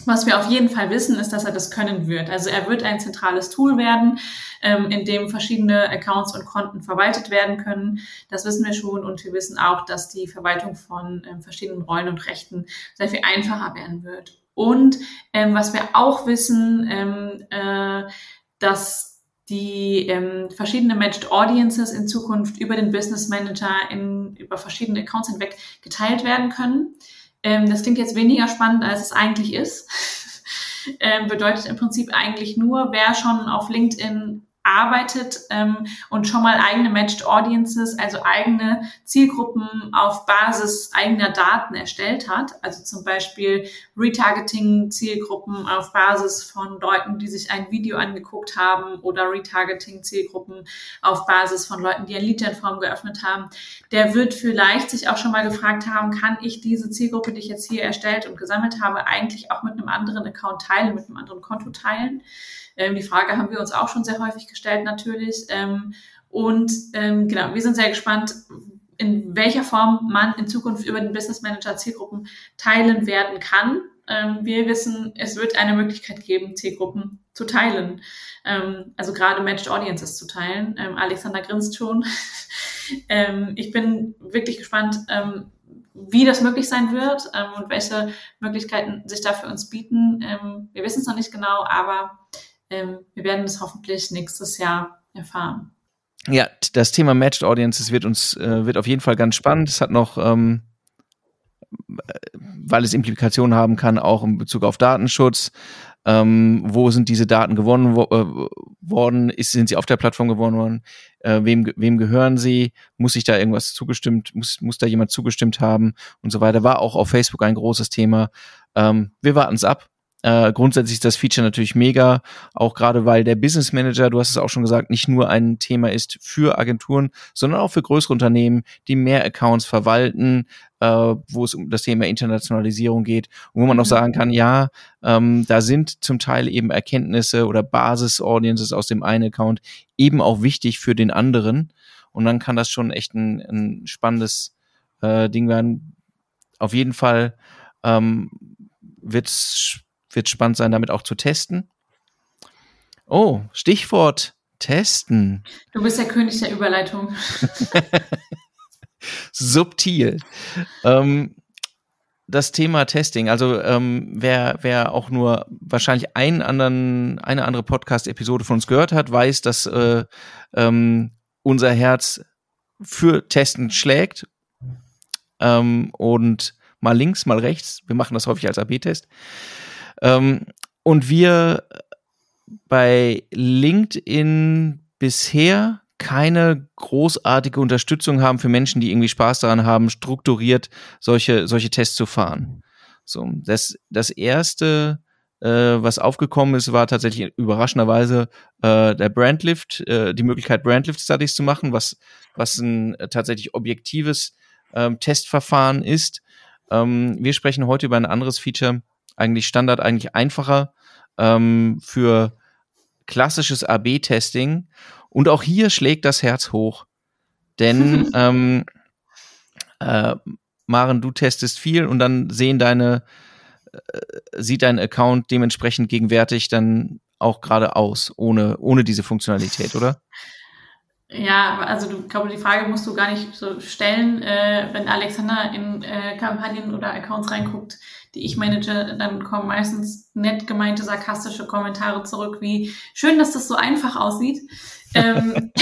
Was wir auf jeden Fall wissen, ist, dass er das können wird. Also er wird ein zentrales Tool werden, ähm, in dem verschiedene Accounts und Konten verwaltet werden können. Das wissen wir schon und wir wissen auch, dass die Verwaltung von ähm, verschiedenen Rollen und Rechten sehr viel einfacher werden wird. Und ähm, was wir auch wissen, ähm, äh, dass die ähm, verschiedene Matched Audiences in Zukunft über den Business Manager in, über verschiedene Accounts hinweg geteilt werden können. Ähm, das klingt jetzt weniger spannend, als es eigentlich ist. ähm, bedeutet im Prinzip eigentlich nur, wer schon auf LinkedIn arbeitet ähm, und schon mal eigene Matched Audiences, also eigene Zielgruppen auf Basis eigener Daten erstellt hat. Also zum Beispiel Retargeting-Zielgruppen auf Basis von Leuten, die sich ein Video angeguckt haben oder Retargeting-Zielgruppen auf Basis von Leuten, die ein Lead-Form geöffnet haben. Der wird vielleicht sich auch schon mal gefragt haben, kann ich diese Zielgruppe, die ich jetzt hier erstellt und gesammelt habe, eigentlich auch mit einem anderen Account teilen, mit einem anderen Konto teilen? Ähm, die Frage haben wir uns auch schon sehr häufig gestellt natürlich. Ähm, und ähm, genau, wir sind sehr gespannt, in welcher Form man in Zukunft über den Business Manager Zielgruppen teilen werden kann. Ähm, wir wissen, es wird eine Möglichkeit geben, Zielgruppen zu teilen. Ähm, also gerade Matched Audiences zu teilen. Ähm, Alexander grinst schon. ich bin wirklich gespannt, wie das möglich sein wird ähm, und welche Möglichkeiten sich da für uns bieten. Ähm, wir wissen es noch nicht genau, aber ähm, wir werden es hoffentlich nächstes Jahr erfahren. Ja, das Thema Matched Audiences wird uns äh, wird auf jeden Fall ganz spannend. Es hat noch, ähm, weil es Implikationen haben kann, auch in Bezug auf Datenschutz. Ähm, wo sind diese Daten gewonnen wo, äh, worden? Ist, sind sie auf der Plattform gewonnen worden? Äh, wem, wem gehören sie? Muss sich da irgendwas zugestimmt, muss, muss da jemand zugestimmt haben und so weiter? War auch auf Facebook ein großes Thema. Ähm, wir warten es ab. Äh, grundsätzlich ist das Feature natürlich mega, auch gerade weil der Business Manager, du hast es auch schon gesagt, nicht nur ein Thema ist für Agenturen, sondern auch für größere Unternehmen, die mehr Accounts verwalten, äh, wo es um das Thema Internationalisierung geht, wo man auch mhm. sagen kann, ja, ähm, da sind zum Teil eben Erkenntnisse oder Basis-Audiences aus dem einen Account eben auch wichtig für den anderen. Und dann kann das schon echt ein, ein spannendes äh, Ding werden. Auf jeden Fall ähm, wird es wird spannend sein, damit auch zu testen. Oh, Stichwort testen. Du bist der König der Überleitung. Subtil. Ähm, das Thema Testing, also ähm, wer, wer auch nur wahrscheinlich einen anderen, eine andere Podcast-Episode von uns gehört hat, weiß, dass äh, ähm, unser Herz für Testen schlägt. Ähm, und mal links, mal rechts. Wir machen das häufig als AB-Test. Ähm, und wir bei LinkedIn bisher keine großartige Unterstützung haben für Menschen, die irgendwie Spaß daran haben, strukturiert solche, solche Tests zu fahren. So, das, das erste, äh, was aufgekommen ist, war tatsächlich überraschenderweise äh, der Brandlift, äh, die Möglichkeit, Brandlift-Studies zu machen, was, was ein äh, tatsächlich objektives ähm, Testverfahren ist. Ähm, wir sprechen heute über ein anderes Feature, eigentlich Standard, eigentlich einfacher ähm, für klassisches AB-Testing. Und auch hier schlägt das Herz hoch. Denn ähm, äh, Maren, du testest viel und dann sehen deine, äh, sieht dein Account dementsprechend gegenwärtig dann auch gerade aus, ohne, ohne diese Funktionalität, oder? Ja, also du glaube, die Frage musst du gar nicht so stellen, äh, wenn Alexander in äh, Kampagnen oder Accounts reinguckt, die ich manage, dann kommen meistens nett gemeinte sarkastische Kommentare zurück, wie schön, dass das so einfach aussieht. ähm,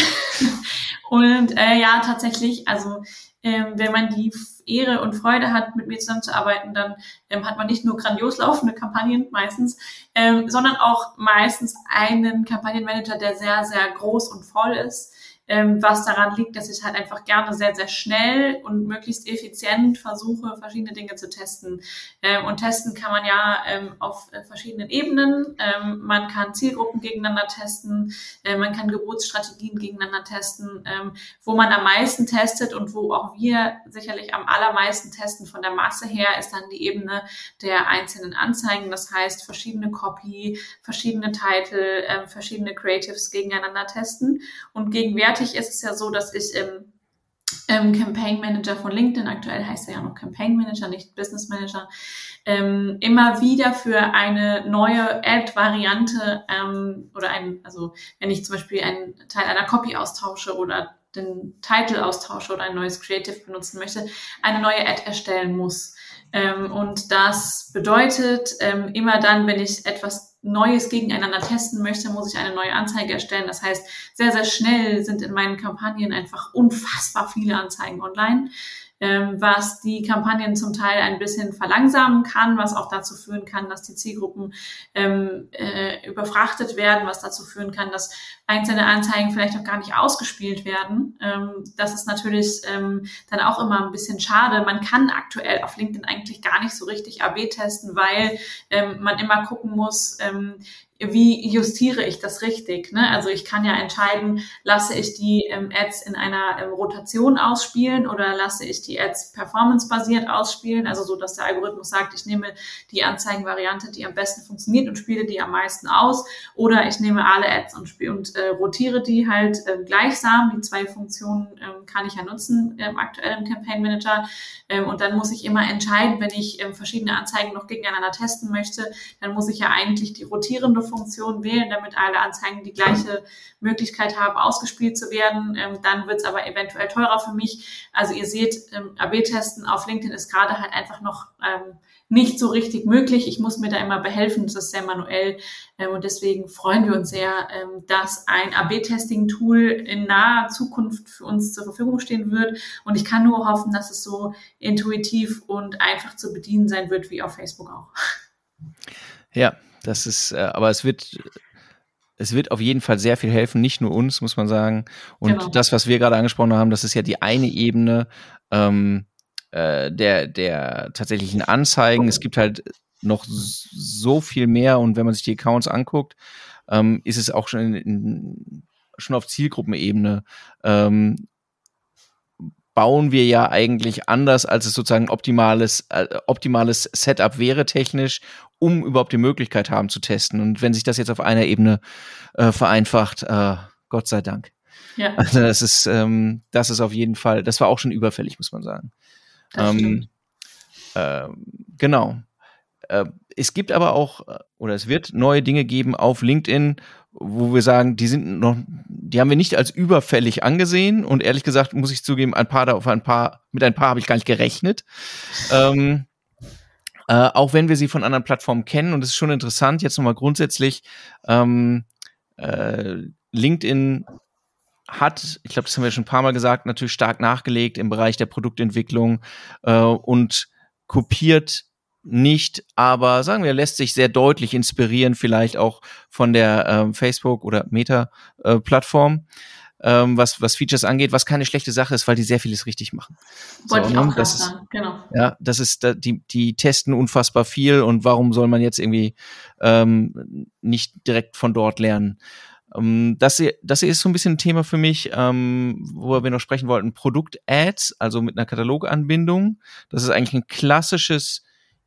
und äh, ja, tatsächlich, also ähm, wenn man die Ehre und Freude hat, mit mir zusammenzuarbeiten, dann ähm, hat man nicht nur grandios laufende Kampagnen meistens, ähm, sondern auch meistens einen Kampagnenmanager, der sehr, sehr groß und voll ist ähm, was daran liegt, dass ich halt einfach gerne sehr, sehr schnell und möglichst effizient versuche, verschiedene Dinge zu testen. Ähm, und testen kann man ja ähm, auf äh, verschiedenen Ebenen. Ähm, man kann Zielgruppen gegeneinander testen, äh, man kann Geburtsstrategien gegeneinander testen. Ähm, wo man am meisten testet und wo auch wir sicherlich am allermeisten testen von der Masse her, ist dann die Ebene der einzelnen Anzeigen. Das heißt, verschiedene Copy, verschiedene Title, äh, verschiedene Creatives gegeneinander testen. Und gegenwärtig gegenwärtig ist es ja so, dass ich im, im Campaign Manager von LinkedIn, aktuell heißt er ja noch Campaign Manager, nicht Business Manager, ähm, immer wieder für eine neue Ad-Variante ähm, oder ein, also wenn ich zum Beispiel einen Teil einer Copy austausche oder den Titel austausche oder ein neues Creative benutzen möchte, eine neue Ad erstellen muss. Ähm, und das bedeutet, ähm, immer dann, wenn ich etwas Neues gegeneinander testen möchte, muss ich eine neue Anzeige erstellen. Das heißt, sehr, sehr schnell sind in meinen Kampagnen einfach unfassbar viele Anzeigen online ähm, was die Kampagnen zum Teil ein bisschen verlangsamen kann, was auch dazu führen kann, dass die Zielgruppen ähm, äh, überfrachtet werden, was dazu führen kann, dass einzelne Anzeigen vielleicht auch gar nicht ausgespielt werden. Ähm, das ist natürlich ähm, dann auch immer ein bisschen schade. Man kann aktuell auf LinkedIn eigentlich gar nicht so richtig AB testen, weil ähm, man immer gucken muss, ähm, wie justiere ich das richtig? Ne? Also ich kann ja entscheiden, lasse ich die ähm, Ads in einer ähm, Rotation ausspielen oder lasse ich die Ads performancebasiert ausspielen, also so, dass der Algorithmus sagt, ich nehme die Anzeigenvariante, die am besten funktioniert und spiele die am meisten aus, oder ich nehme alle Ads und, spiele und äh, rotiere die halt äh, gleichsam. Die zwei Funktionen äh, kann ich ja nutzen im aktuellen Campaign Manager ähm, und dann muss ich immer entscheiden, wenn ich ähm, verschiedene Anzeigen noch gegeneinander testen möchte, dann muss ich ja eigentlich die rotierende Funktion wählen, damit alle Anzeigen die gleiche Möglichkeit haben, ausgespielt zu werden. Ähm, dann wird es aber eventuell teurer für mich. Also ihr seht, ähm, AB-Testen auf LinkedIn ist gerade halt einfach noch ähm, nicht so richtig möglich. Ich muss mir da immer behelfen, das ist sehr manuell. Ähm, und deswegen freuen wir uns sehr, ähm, dass ein AB-Testing-Tool in naher Zukunft für uns zur Verfügung stehen wird. Und ich kann nur hoffen, dass es so intuitiv und einfach zu bedienen sein wird, wie auf Facebook auch. Ja, das ist, äh, aber es wird es wird auf jeden Fall sehr viel helfen, nicht nur uns, muss man sagen. Und genau. das, was wir gerade angesprochen haben, das ist ja die eine Ebene. Ähm, äh, der, der tatsächlichen Anzeigen. Es gibt halt noch so viel mehr und wenn man sich die Accounts anguckt, ähm, ist es auch schon, in, in, schon auf Zielgruppenebene. Ähm, bauen wir ja eigentlich anders, als es sozusagen optimales, äh, optimales Setup wäre technisch, um überhaupt die Möglichkeit haben zu testen. Und wenn sich das jetzt auf einer Ebene äh, vereinfacht, äh, Gott sei Dank. Ja. Also das ist, ähm, das ist auf jeden Fall, das war auch schon überfällig, muss man sagen. Ähm, äh, genau. Äh, es gibt aber auch, äh, oder es wird neue Dinge geben auf LinkedIn, wo wir sagen, die sind noch, die haben wir nicht als überfällig angesehen und ehrlich gesagt muss ich zugeben, ein paar da auf ein paar, mit ein paar habe ich gar nicht gerechnet. Ähm, äh, auch wenn wir sie von anderen Plattformen kennen und es ist schon interessant, jetzt nochmal grundsätzlich, ähm, äh, LinkedIn hat, ich glaube, das haben wir schon ein paar Mal gesagt, natürlich stark nachgelegt im Bereich der Produktentwicklung äh, und kopiert nicht, aber sagen wir, lässt sich sehr deutlich inspirieren, vielleicht auch von der äh, Facebook oder Meta-Plattform. Äh, ähm, was, was Features angeht, was keine schlechte Sache ist, weil die sehr vieles richtig machen. Wollte so, ich ne? auch das ist, genau. Ja, das ist, die, die testen unfassbar viel und warum soll man jetzt irgendwie ähm, nicht direkt von dort lernen? Ähm, das, hier, das hier ist so ein bisschen ein Thema für mich, ähm, wo wir noch sprechen wollten. Produkt-Ads, also mit einer Kataloganbindung. Das ist eigentlich ein klassisches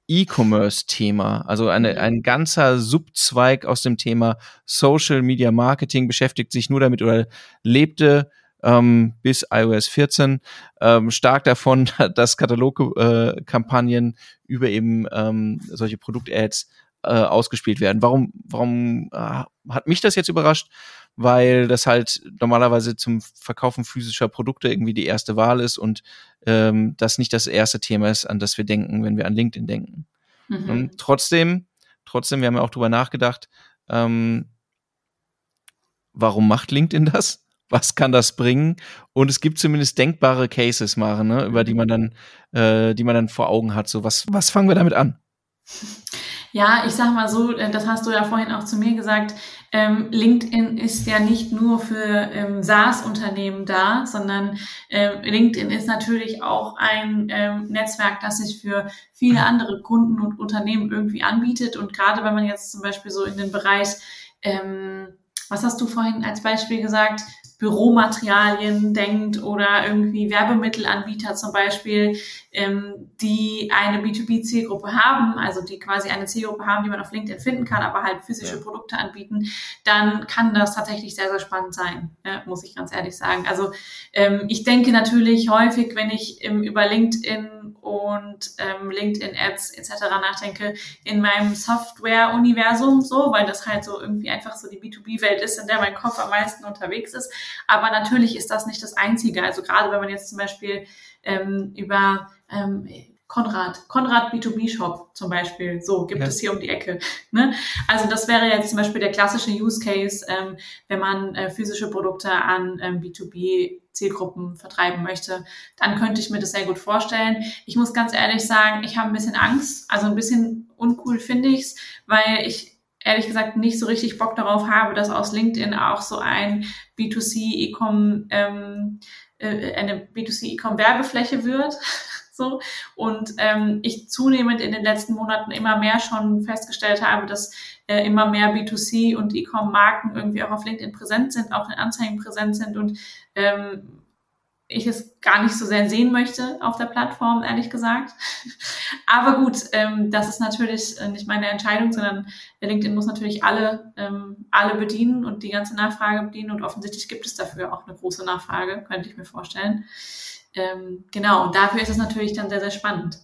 E-Commerce-Thema. Also eine, mhm. ein ganzer Subzweig aus dem Thema Social Media Marketing beschäftigt sich nur damit oder lebte ähm, bis iOS 14 ähm, stark davon, dass Katalogkampagnen äh, über eben ähm, solche Produkt-Ads äh, ausgespielt werden. Warum, warum äh, hat mich das jetzt überrascht? Weil das halt normalerweise zum Verkaufen physischer Produkte irgendwie die erste Wahl ist und ähm, das nicht das erste Thema ist, an das wir denken, wenn wir an LinkedIn denken. Mhm. Und trotzdem, trotzdem, wir haben ja auch drüber nachgedacht, ähm, warum macht LinkedIn das? Was kann das bringen? Und es gibt zumindest denkbare Cases, Mare, ne, über die man dann, äh, die man dann vor Augen hat. So, was, was fangen wir damit an? Ja, ich sag mal so, äh, das hast du ja vorhin auch zu mir gesagt, ähm, LinkedIn ist ja nicht nur für ähm, SaaS-Unternehmen da, sondern ähm, LinkedIn ist natürlich auch ein ähm, Netzwerk, das sich für viele andere Kunden und Unternehmen irgendwie anbietet. Und gerade wenn man jetzt zum Beispiel so in den Bereich, ähm, was hast du vorhin als Beispiel gesagt, Büromaterialien denkt oder irgendwie Werbemittelanbieter zum Beispiel, ähm, die eine B2B-Zielgruppe haben, also die quasi eine Zielgruppe haben, die man auf LinkedIn finden kann, aber halt physische ja. Produkte anbieten, dann kann das tatsächlich sehr, sehr spannend sein, ja, muss ich ganz ehrlich sagen. Also ähm, ich denke natürlich häufig, wenn ich ähm, über LinkedIn und ähm, LinkedIn-Ads etc. nachdenke, in meinem Software-Universum so, weil das halt so irgendwie einfach so die B2B-Welt ist, in der mein Kopf am meisten unterwegs ist. Aber natürlich ist das nicht das Einzige. Also gerade wenn man jetzt zum Beispiel ähm, über ähm, Konrad, Konrad B2B Shop zum Beispiel, so gibt ja. es hier um die Ecke. Ne? Also das wäre jetzt zum Beispiel der klassische Use Case, ähm, wenn man äh, physische Produkte an ähm, B2B Zielgruppen vertreiben möchte, dann könnte ich mir das sehr gut vorstellen. Ich muss ganz ehrlich sagen, ich habe ein bisschen Angst, also ein bisschen uncool finde ich's, weil ich ehrlich gesagt nicht so richtig Bock darauf habe, dass aus LinkedIn auch so ein B2C E-Com ähm, äh, eine B2C E-Com Werbefläche wird. so und ähm, ich zunehmend in den letzten Monaten immer mehr schon festgestellt habe, dass äh, immer mehr B2C und E-Com Marken irgendwie auch auf LinkedIn präsent sind, auch in Anzeigen präsent sind und ähm, ich es gar nicht so sehr sehen möchte auf der Plattform, ehrlich gesagt. Aber gut, ähm, das ist natürlich äh, nicht meine Entscheidung, sondern LinkedIn muss natürlich alle, ähm, alle bedienen und die ganze Nachfrage bedienen und offensichtlich gibt es dafür auch eine große Nachfrage, könnte ich mir vorstellen. Ähm, genau, und dafür ist es natürlich dann sehr, sehr spannend.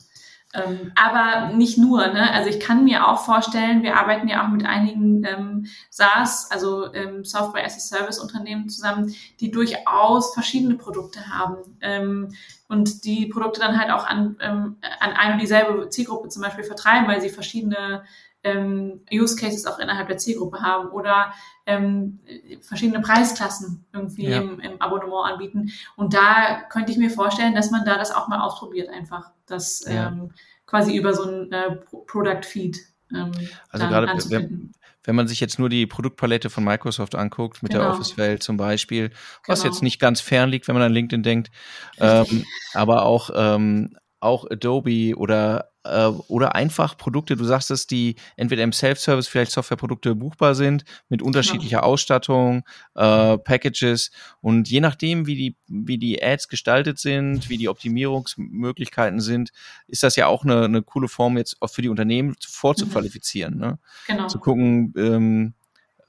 Ähm, aber nicht nur, ne? Also ich kann mir auch vorstellen, wir arbeiten ja auch mit einigen ähm, SaaS, also ähm, Software as a Service Unternehmen zusammen, die durchaus verschiedene Produkte haben ähm, und die Produkte dann halt auch an, ähm, an eine und dieselbe Zielgruppe zum Beispiel vertreiben, weil sie verschiedene ähm, Use Cases auch innerhalb der Zielgruppe haben oder ähm, verschiedene Preisklassen irgendwie ja. im, im, Abonnement anbieten. Und da könnte ich mir vorstellen, dass man da das auch mal ausprobiert einfach, das ja. ähm, quasi über so ein äh, Product Feed. Ähm, also gerade wenn, wenn man sich jetzt nur die Produktpalette von Microsoft anguckt, mit genau. der Office-Welt zum Beispiel, was genau. jetzt nicht ganz fern liegt, wenn man an LinkedIn denkt, ähm, aber auch, ähm, auch Adobe oder äh, oder einfach Produkte, du sagst es, die entweder im Self-Service vielleicht Softwareprodukte buchbar sind, mit unterschiedlicher genau. Ausstattung, äh, Packages und je nachdem, wie die, wie die Ads gestaltet sind, wie die Optimierungsmöglichkeiten sind, ist das ja auch eine, eine coole Form jetzt auch für die Unternehmen vorzuqualifizieren. Mhm. Ne? Genau. Zu gucken, ähm,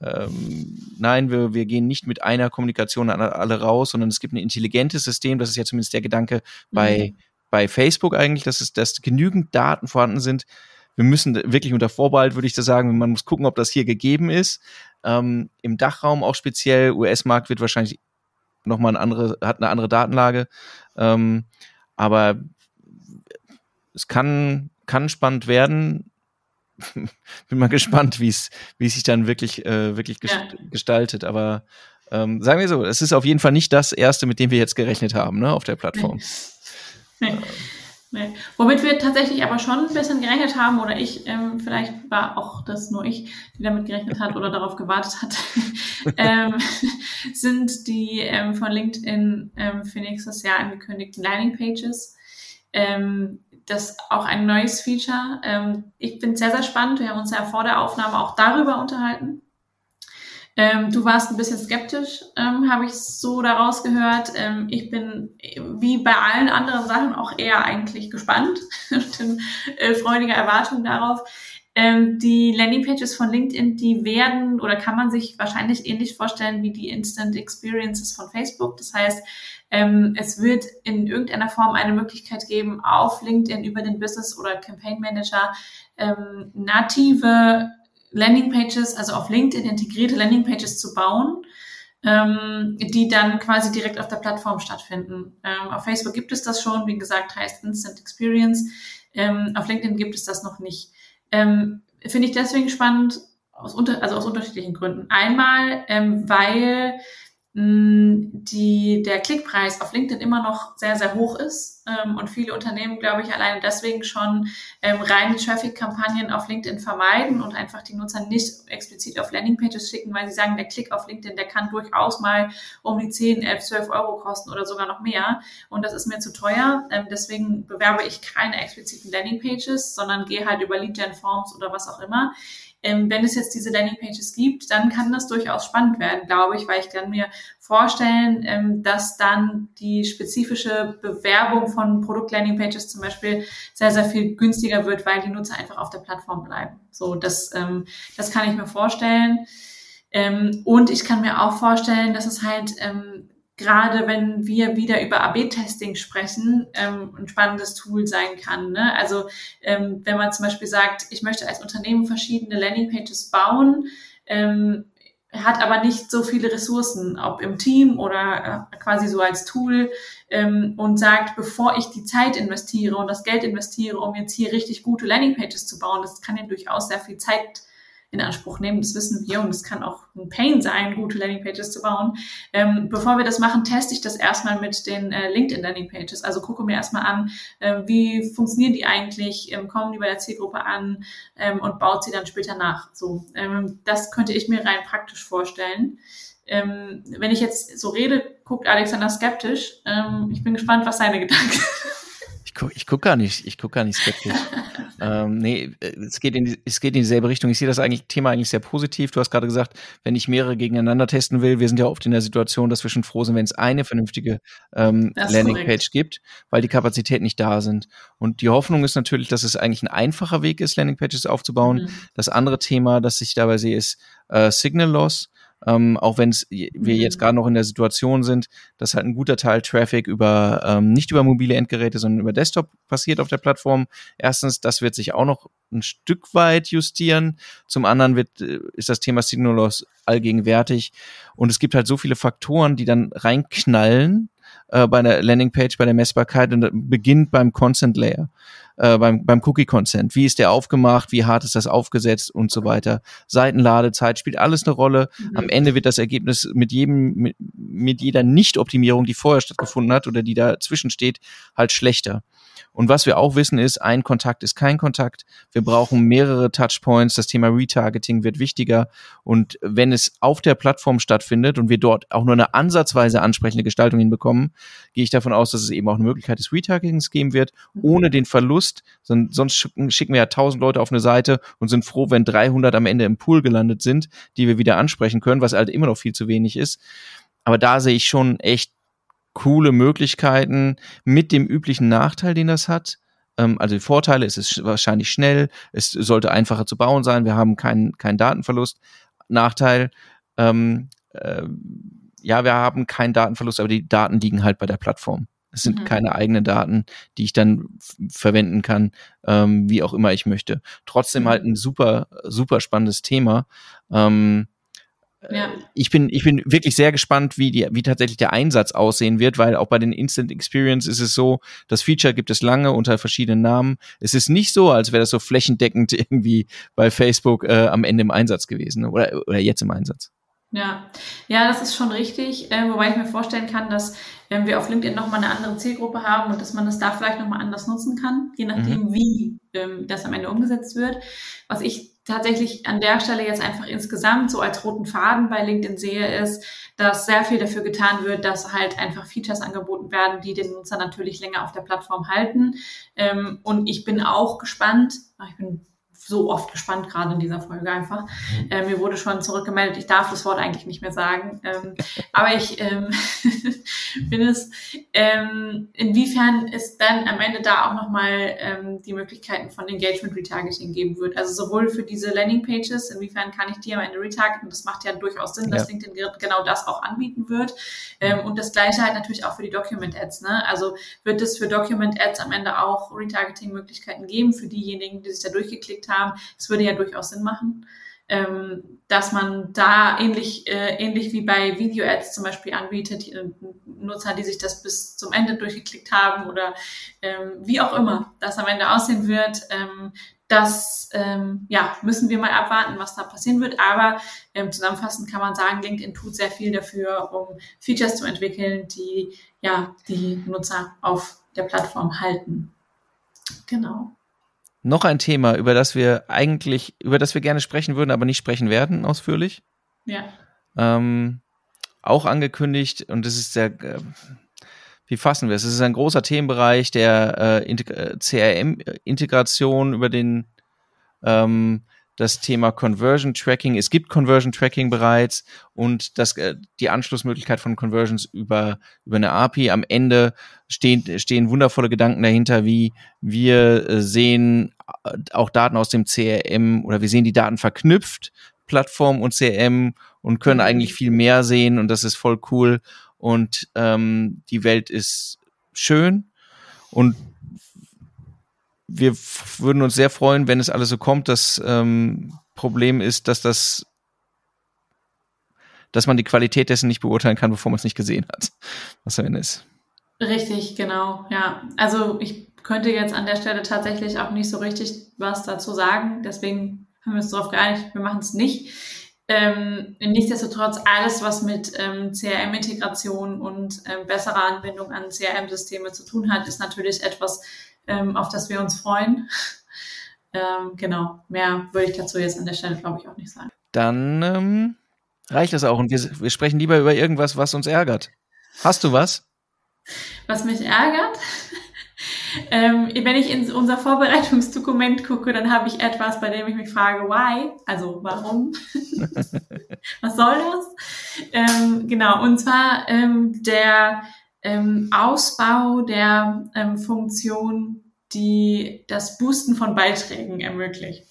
ähm, nein, wir, wir gehen nicht mit einer Kommunikation an alle raus, sondern es gibt ein intelligentes System, das ist ja zumindest der Gedanke bei mhm bei Facebook eigentlich, dass es, dass genügend Daten vorhanden sind. Wir müssen wirklich unter Vorbehalt, würde ich da sagen, man muss gucken, ob das hier gegeben ist. Ähm, Im Dachraum auch speziell, US-Markt wird wahrscheinlich nochmal eine andere, hat eine andere Datenlage. Ähm, aber es kann, kann spannend werden. Bin mal gespannt, wie es, wie es sich dann wirklich, äh, wirklich ja. gestaltet. Aber ähm, sagen wir so, es ist auf jeden Fall nicht das erste, mit dem wir jetzt gerechnet haben, ne, auf der Plattform. Nee. Womit wir tatsächlich aber schon ein bisschen gerechnet haben, oder ich, ähm, vielleicht war auch das nur ich, die damit gerechnet hat oder darauf gewartet hat, ähm, sind die ähm, von LinkedIn ähm, für nächstes Jahr angekündigten Landing Pages. Ähm, das ist auch ein neues Feature. Ähm, ich bin sehr, sehr spannend. Wir haben uns ja vor der Aufnahme auch darüber unterhalten. Ähm, du warst ein bisschen skeptisch, ähm, habe ich so daraus gehört. Ähm, ich bin wie bei allen anderen Sachen auch eher eigentlich gespannt und in äh, freudiger Erwartung darauf. Ähm, die Landingpages von LinkedIn, die werden oder kann man sich wahrscheinlich ähnlich vorstellen wie die Instant Experiences von Facebook. Das heißt, ähm, es wird in irgendeiner Form eine Möglichkeit geben, auf LinkedIn über den Business oder Campaign Manager ähm, native Landingpages, also auf LinkedIn integrierte Landingpages zu bauen, ähm, die dann quasi direkt auf der Plattform stattfinden. Ähm, auf Facebook gibt es das schon, wie gesagt, heißt Instant Experience. Ähm, auf LinkedIn gibt es das noch nicht. Ähm, Finde ich deswegen spannend, aus unter, also aus unterschiedlichen Gründen. Einmal, ähm, weil die, der Klickpreis auf LinkedIn immer noch sehr, sehr hoch ist ähm, und viele Unternehmen, glaube ich, alleine deswegen schon ähm, reine Traffic-Kampagnen auf LinkedIn vermeiden und einfach die Nutzer nicht explizit auf Landingpages schicken, weil sie sagen, der Klick auf LinkedIn, der kann durchaus mal um die 10, 11, 12 Euro kosten oder sogar noch mehr und das ist mir zu teuer. Ähm, deswegen bewerbe ich keine expliziten Landingpages, sondern gehe halt über Lead-Gen-Forms oder was auch immer ähm, wenn es jetzt diese Landingpages gibt, dann kann das durchaus spannend werden, glaube ich, weil ich kann mir vorstellen, ähm, dass dann die spezifische Bewerbung von Produkt-Landingpages zum Beispiel sehr, sehr viel günstiger wird, weil die Nutzer einfach auf der Plattform bleiben. So, das, ähm, das kann ich mir vorstellen. Ähm, und ich kann mir auch vorstellen, dass es halt ähm, gerade wenn wir wieder über AB-Testing sprechen, ähm, ein spannendes Tool sein kann. Ne? Also ähm, wenn man zum Beispiel sagt, ich möchte als Unternehmen verschiedene Landingpages bauen, ähm, hat aber nicht so viele Ressourcen, ob im Team oder äh, quasi so als Tool ähm, und sagt, bevor ich die Zeit investiere und das Geld investiere, um jetzt hier richtig gute Landingpages zu bauen, das kann ja durchaus sehr viel Zeit in Anspruch nehmen. Das wissen wir und es kann auch ein Pain sein, gute Landingpages zu bauen. Ähm, bevor wir das machen, teste ich das erstmal mit den äh, LinkedIn Landingpages. Also gucke mir erstmal an, äh, wie funktionieren die eigentlich, ähm, kommen die bei der Zielgruppe an ähm, und baut sie dann später nach. So, ähm, das könnte ich mir rein praktisch vorstellen. Ähm, wenn ich jetzt so rede, guckt Alexander skeptisch. Ähm, ich bin gespannt, was seine Gedanken sind. Ich gucke ich guck gar nicht, ich guck gar nicht skeptisch. ähm, nee, es geht, in die, es geht in dieselbe Richtung. Ich sehe das eigentlich, Thema eigentlich sehr positiv. Du hast gerade gesagt, wenn ich mehrere gegeneinander testen will, wir sind ja oft in der Situation, dass wir schon froh sind, wenn es eine vernünftige ähm, Landingpage gibt, weil die Kapazitäten nicht da sind. Und die Hoffnung ist natürlich, dass es eigentlich ein einfacher Weg ist, Landingpages aufzubauen. Mhm. Das andere Thema, das ich dabei sehe, ist äh, Signal Loss Ähm, auch wenn wir mhm. jetzt gerade noch in der Situation sind, dass halt ein guter Teil Traffic über ähm, nicht über mobile Endgeräte, sondern über Desktop passiert auf der Plattform. Erstens, das wird sich auch noch ein Stück weit justieren. Zum anderen wird, äh, ist das Thema Signal Loss allgegenwärtig. Und es gibt halt so viele Faktoren, die dann reinknallen äh, bei der Landingpage, bei der Messbarkeit und beginnt beim Consent Layer, äh, beim, beim Cookie Consent. Wie ist der aufgemacht? Wie hart ist das aufgesetzt und so weiter? Seitenladezeit spielt alles eine Rolle. Mhm. Am Ende wird das Ergebnis mit jedem, mit, mit jeder Nicht-Optimierung, die vorher stattgefunden hat oder die dazwischen steht, halt schlechter. Und was wir auch wissen ist, ein Kontakt ist kein Kontakt. Wir brauchen mehrere Touchpoints. Das Thema Retargeting wird wichtiger. Und wenn es auf der Plattform stattfindet und wir dort auch nur eine ansatzweise ansprechende Gestaltung hinbekommen, gehe ich davon aus, dass es eben auch eine Möglichkeit des Retargetings geben wird, ohne den Verlust. Sonst schicken wir ja tausend Leute auf eine Seite und sind froh, wenn 300 am Ende im Pool gelandet sind, die wir wieder ansprechen können, was halt immer noch viel zu wenig ist. Aber da sehe ich schon echt coole Möglichkeiten mit dem üblichen Nachteil, den das hat. Ähm, also die Vorteile, es ist wahrscheinlich schnell, es sollte einfacher zu bauen sein, wir haben keinen keinen Datenverlust. Nachteil, ähm, äh, ja, wir haben keinen Datenverlust, aber die Daten liegen halt bei der Plattform. Es sind mhm. keine eigenen Daten, die ich dann verwenden kann, ähm, wie auch immer ich möchte. Trotzdem halt ein super, super spannendes Thema. Ähm, ja. Äh, ich bin, ich bin wirklich sehr gespannt, wie die, wie tatsächlich der Einsatz aussehen wird, weil auch bei den Instant Experience ist es so, das Feature gibt es lange unter verschiedenen Namen. Es ist nicht so, als wäre das so flächendeckend irgendwie bei Facebook äh, am Ende im Einsatz gewesen oder, oder jetzt im Einsatz. Ja, ja, das ist schon richtig, äh, wobei ich mir vorstellen kann, dass wenn wir auf LinkedIn nochmal eine andere Zielgruppe haben und dass man das da vielleicht nochmal anders nutzen kann, je nachdem, mhm. wie ähm, das am Ende umgesetzt wird. Was ich tatsächlich an der Stelle jetzt einfach insgesamt so als roten Faden bei LinkedIn sehe, ist, dass sehr viel dafür getan wird, dass halt einfach Features angeboten werden, die den Nutzer natürlich länger auf der Plattform halten. Ähm, und ich bin auch gespannt, ich bin so oft gespannt, gerade in dieser Folge einfach. Mhm. Äh, mir wurde schon zurückgemeldet, ich darf das Wort eigentlich nicht mehr sagen. Ähm, aber ich ähm, bin es, ähm, inwiefern es dann am Ende da auch nochmal ähm, die Möglichkeiten von Engagement Retargeting geben wird. Also sowohl für diese Landing Pages, inwiefern kann ich die am Ende retargeten, das macht ja durchaus Sinn, dass ja. LinkedIn genau das auch anbieten wird. Ähm, und das gleiche halt natürlich auch für die Document Ads. Ne? Also wird es für Document Ads am Ende auch Retargeting-Möglichkeiten geben für diejenigen, die sich da durchgeklickt haben haben. Es würde ja durchaus Sinn machen, ähm, dass man da ähnlich, äh, ähnlich wie bei Video-Ads zum Beispiel anbietet, die, äh, Nutzer, die sich das bis zum Ende durchgeklickt haben oder ähm, wie auch immer das am Ende aussehen wird. Ähm, das ähm, ja, müssen wir mal abwarten, was da passieren wird. Aber ähm, zusammenfassend kann man sagen, LinkedIn tut sehr viel dafür, um Features zu entwickeln, die ja die Nutzer auf der Plattform halten. Genau noch ein Thema, über das wir eigentlich, über das wir gerne sprechen würden, aber nicht sprechen werden, ausführlich. Ja. Ähm, auch angekündigt, und das ist der, äh, wie fassen wir es? Es ist ein großer Themenbereich der äh, äh CRM-Integration über den ähm, das Thema Conversion Tracking. Es gibt Conversion Tracking bereits und das, äh, die Anschlussmöglichkeit von Conversions über, über eine API. Am Ende stehen, stehen wundervolle Gedanken dahinter, wie wir äh, sehen äh, auch Daten aus dem CRM oder wir sehen die Daten verknüpft, Plattform und CRM und können eigentlich viel mehr sehen und das ist voll cool und ähm, die Welt ist schön und wir würden uns sehr freuen, wenn es alles so kommt. Das ähm, Problem ist, dass das dass man die Qualität dessen nicht beurteilen kann, bevor man es nicht gesehen hat, was am ist. Richtig, genau, ja. Also ich könnte jetzt an der Stelle tatsächlich auch nicht so richtig was dazu sagen. Deswegen haben wir uns darauf geeinigt, wir machen es nicht. Ähm, nichtsdestotrotz, alles, was mit ähm, CRM-Integration und ähm, besserer Anbindung an CRM-Systeme zu tun hat, ist natürlich etwas, ähm, auf das wir uns freuen. ähm, genau, mehr würde ich dazu jetzt an der Stelle, glaube ich, auch nicht sagen. Dann ähm, reicht das auch und wir, wir sprechen lieber über irgendwas, was uns ärgert. Hast du was? Was mich ärgert? ähm, wenn ich in unser Vorbereitungsdokument gucke, dann habe ich etwas, bei dem ich mich frage, why? Also warum? was soll das? Ähm, genau, und zwar ähm, der ähm, Ausbau der ähm, Funktion, die das Boosten von Beiträgen ermöglicht.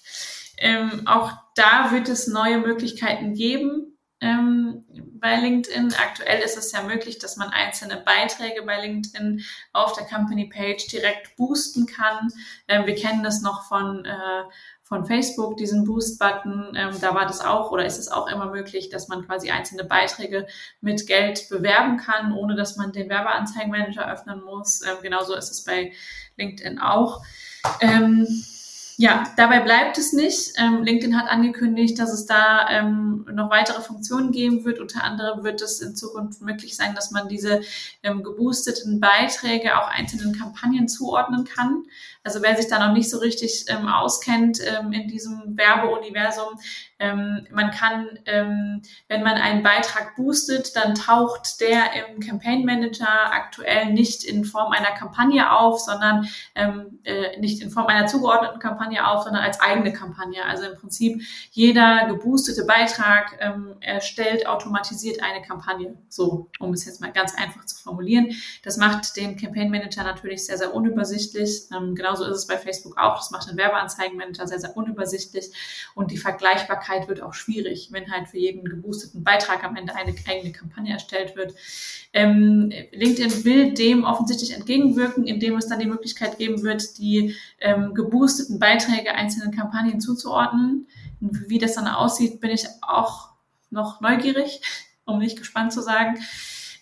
Ähm, auch da wird es neue Möglichkeiten geben. ähm, bei LinkedIn. Aktuell ist es ja möglich, dass man einzelne Beiträge bei LinkedIn auf der Company Page direkt boosten kann. Ähm, wir kennen das noch von äh, von Facebook, diesen Boost-Button, ähm, da war das auch oder ist es auch immer möglich, dass man quasi einzelne Beiträge mit Geld bewerben kann, ohne dass man den Werbeanzeigenmanager öffnen muss. Ähm, genauso ist es bei LinkedIn auch. Ähm, ja, dabei bleibt es nicht. Ähm, LinkedIn hat angekündigt, dass es da ähm, noch weitere Funktionen geben wird. Unter anderem wird es in Zukunft möglich sein, dass man diese ähm, geboosteten Beiträge auch einzelnen Kampagnen zuordnen kann. Also wer sich da noch nicht so richtig ähm, auskennt ähm, in diesem Werbeuniversum, ähm, man kann, ähm, wenn man einen Beitrag boostet, dann taucht der im Campaign Manager aktuell nicht in Form einer Kampagne auf, sondern ähm, äh, nicht in Form einer zugeordneten Kampagne auf, sondern als eigene Kampagne. Also im Prinzip jeder geboostete Beitrag ähm, erstellt automatisiert eine Kampagne. So, um es jetzt mal ganz einfach zu formulieren. Das macht den Campaign Manager natürlich sehr, sehr unübersichtlich. Ähm, genauso ist es bei Facebook auch. Das macht den Werbeanzeigenmanager sehr, sehr unübersichtlich und die Vergleichbarkeit wird auch schwierig, wenn halt für jeden geboosteten Beitrag am Ende eine eigene Kampagne erstellt wird. Ähm, LinkedIn will dem offensichtlich entgegenwirken, indem es dann die Möglichkeit geben wird, die ähm, geboosteten Beiträge einzelnen Kampagnen zuzuordnen. Wie das dann aussieht, bin ich auch noch neugierig, um nicht gespannt zu sagen.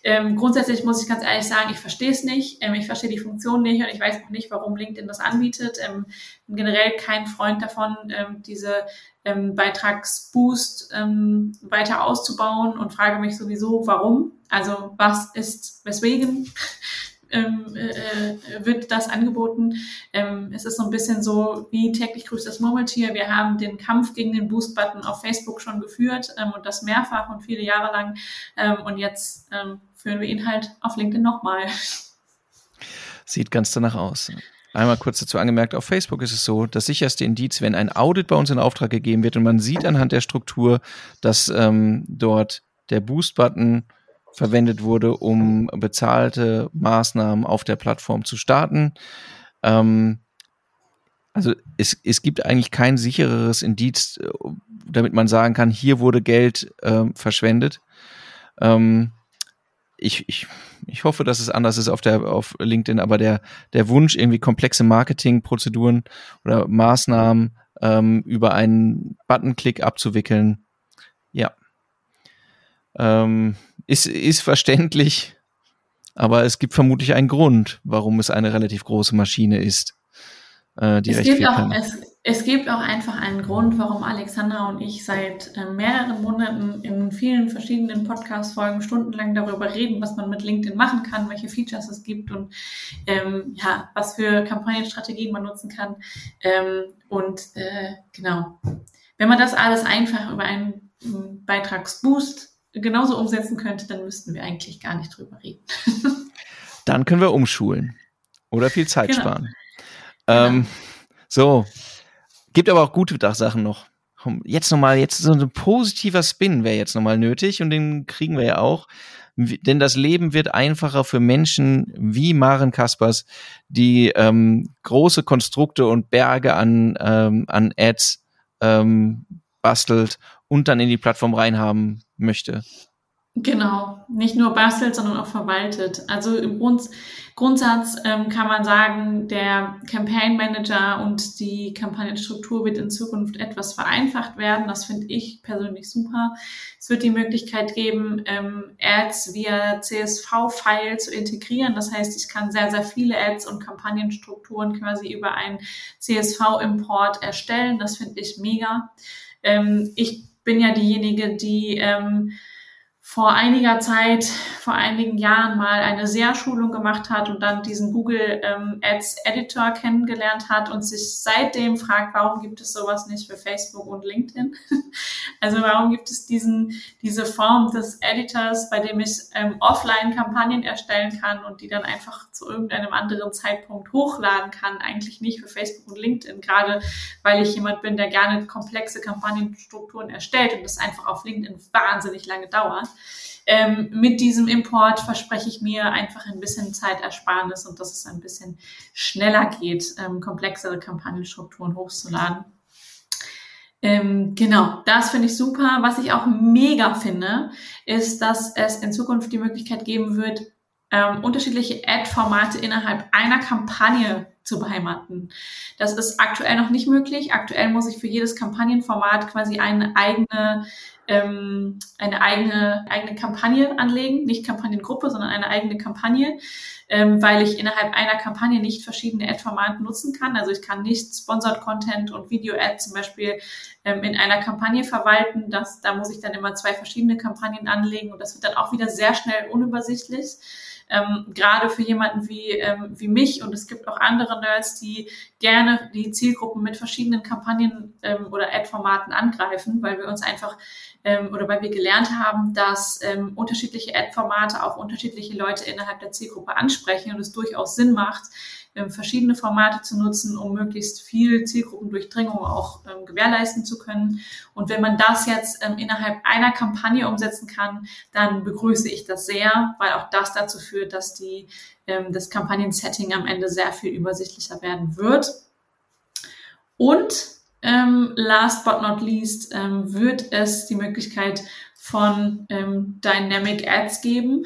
Ähm, grundsätzlich muss ich ganz ehrlich sagen, ich verstehe es nicht. Ähm, ich verstehe die Funktion nicht und ich weiß auch nicht, warum LinkedIn das anbietet. Ähm, generell kein Freund davon, ähm, diese ähm, Beitragsboost ähm, weiter auszubauen und frage mich sowieso, warum. Also was ist, weswegen ähm, äh, äh, wird das angeboten. Ähm, es ist so ein bisschen so wie täglich grüßt das Murmeltier. Wir haben den Kampf gegen den Boost-Button auf Facebook schon geführt ähm, und das mehrfach und viele Jahre lang. Ähm, und jetzt ähm, führen wir ihn halt auf LinkedIn nochmal. Sieht ganz danach aus. Einmal kurz dazu angemerkt, auf Facebook ist es so, das sicherste Indiz, wenn ein Audit bei uns in Auftrag gegeben wird und man sieht anhand der Struktur, dass ähm, dort der Boost-Button verwendet wurde, um bezahlte Maßnahmen auf der Plattform zu starten. Ähm, also es, es gibt eigentlich kein sichereres Indiz, äh, damit man sagen kann, hier wurde Geld äh, verschwendet. Ähm, ich, ich, ich hoffe, dass es anders ist auf der auf LinkedIn, aber der, der Wunsch, irgendwie komplexe Marketingprozeduren oder Maßnahmen ähm, über einen Buttonklick abzuwickeln, ja. Ähm, ist, ist verständlich, aber es gibt vermutlich einen Grund, warum es eine relativ große Maschine ist. Äh, die es, recht gibt viel auch, kann. Es, es gibt auch einfach einen Grund, warum Alexandra und ich seit äh, mehreren Monaten in vielen verschiedenen Podcast-Folgen stundenlang darüber reden, was man mit LinkedIn machen kann, welche Features es gibt und ähm, ja, was für Kampagnenstrategien man nutzen kann. Ähm, und äh, genau, wenn man das alles einfach über einen Beitragsboost genauso umsetzen könnte, dann müssten wir eigentlich gar nicht drüber reden. dann können wir umschulen oder viel Zeit genau. sparen. Ähm, genau. so, gibt aber auch gute Sachen noch. Jetzt nochmal, jetzt so ein positiver Spin wäre jetzt nochmal nötig und den kriegen wir ja auch. Denn das Leben wird einfacher für Menschen wie Maren Kaspers, die ähm, große Konstrukte und Berge an, ähm, an Ads ähm, bastelt und dann in die Plattform reinhaben möchte. Genau, nicht nur bastelt, sondern auch verwaltet. Also im Grund, Grundsatz ähm, kann man sagen, der Campaign Manager und die Kampagnenstruktur wird in Zukunft etwas vereinfacht werden. Das finde ich persönlich super. Es wird die Möglichkeit geben, ähm, Ads via CSV-File zu integrieren. Das heißt, ich kann sehr, sehr viele Ads und Kampagnenstrukturen quasi über einen CSV-Import erstellen. Das finde ich mega. Ähm, ich bin ja diejenige, die ähm, vor einiger Zeit, vor einigen Jahren mal eine SEA-Schulung gemacht hat und dann diesen Google ähm, Ads Editor kennengelernt hat und sich seitdem fragt, warum gibt es sowas nicht für Facebook und LinkedIn? also warum gibt es diesen, diese Form des Editors, bei dem ich ähm, offline Kampagnen erstellen kann und die dann einfach zu irgendeinem anderen Zeitpunkt hochladen kann? Eigentlich nicht für Facebook und LinkedIn, gerade weil ich jemand bin, der gerne komplexe Kampagnenstrukturen erstellt und das einfach auf LinkedIn wahnsinnig lange dauert. Ähm, mit diesem Import verspreche ich mir einfach ein bisschen Zeitersparnis und dass es ein bisschen schneller geht, ähm, komplexere Kampagnenstrukturen hochzuladen. Ähm, genau, das finde ich super. Was ich auch mega finde, ist, dass es in Zukunft die Möglichkeit geben wird, ähm, unterschiedliche Ad-Formate innerhalb einer Kampagne zu beheimaten. Das ist aktuell noch nicht möglich. Aktuell muss ich für jedes Kampagnenformat quasi eine eigene ähm, eine eigene eigene Kampagne anlegen, nicht Kampagnengruppe, sondern eine eigene Kampagne, ähm, weil ich innerhalb einer Kampagne nicht verschiedene Ad-Formate nutzen kann. Also ich kann nicht Sponsored Content und Video-Ad zum Beispiel ähm, in einer Kampagne verwalten. Das, da muss ich dann immer zwei verschiedene Kampagnen anlegen und das wird dann auch wieder sehr schnell unübersichtlich ähm, gerade für jemanden wie, ähm, wie mich und es gibt auch andere Nerds, die gerne die Zielgruppen mit verschiedenen Kampagnen ähm, oder Ad-Formaten angreifen, weil wir uns einfach ähm, oder weil wir gelernt haben, dass ähm, unterschiedliche Ad-Formate auch unterschiedliche Leute innerhalb der Zielgruppe ansprechen und es durchaus Sinn macht, ähm, verschiedene Formate zu nutzen, um möglichst viel Zielgruppendurchdringung auch ähm, gewährleisten zu können. Und wenn man das jetzt ähm, innerhalb einer Kampagne umsetzen kann, dann begrüße ich das sehr, weil auch das dazu führt, dass die, ähm, das Kampagnen-Setting am Ende sehr viel übersichtlicher werden wird. Und ähm, last but not least ähm, wird es die Möglichkeit von ähm, Dynamic Ads geben.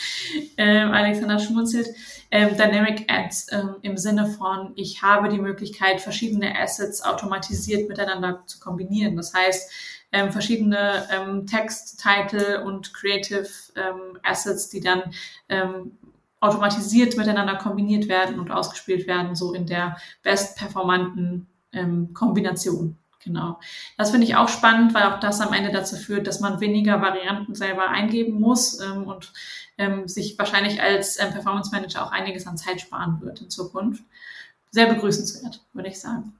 ähm, Alexander schmunzelt. Ähm, Dynamic Ads ähm, im Sinne von, ich habe die Möglichkeit, verschiedene Assets automatisiert miteinander zu kombinieren. Das heißt, ähm, verschiedene ähm, Text, Title und Creative ähm, Assets, die dann ähm, automatisiert miteinander kombiniert werden und ausgespielt werden, so in der best performanten ähm, Kombination. Genau. Das finde ich auch spannend, weil auch das am Ende dazu führt, dass man weniger Varianten selber eingeben muss ähm, und ähm, sich wahrscheinlich als ähm, Performance Manager auch einiges an Zeit sparen wird in Zukunft. Sehr begrüßenswert, würde ich sagen.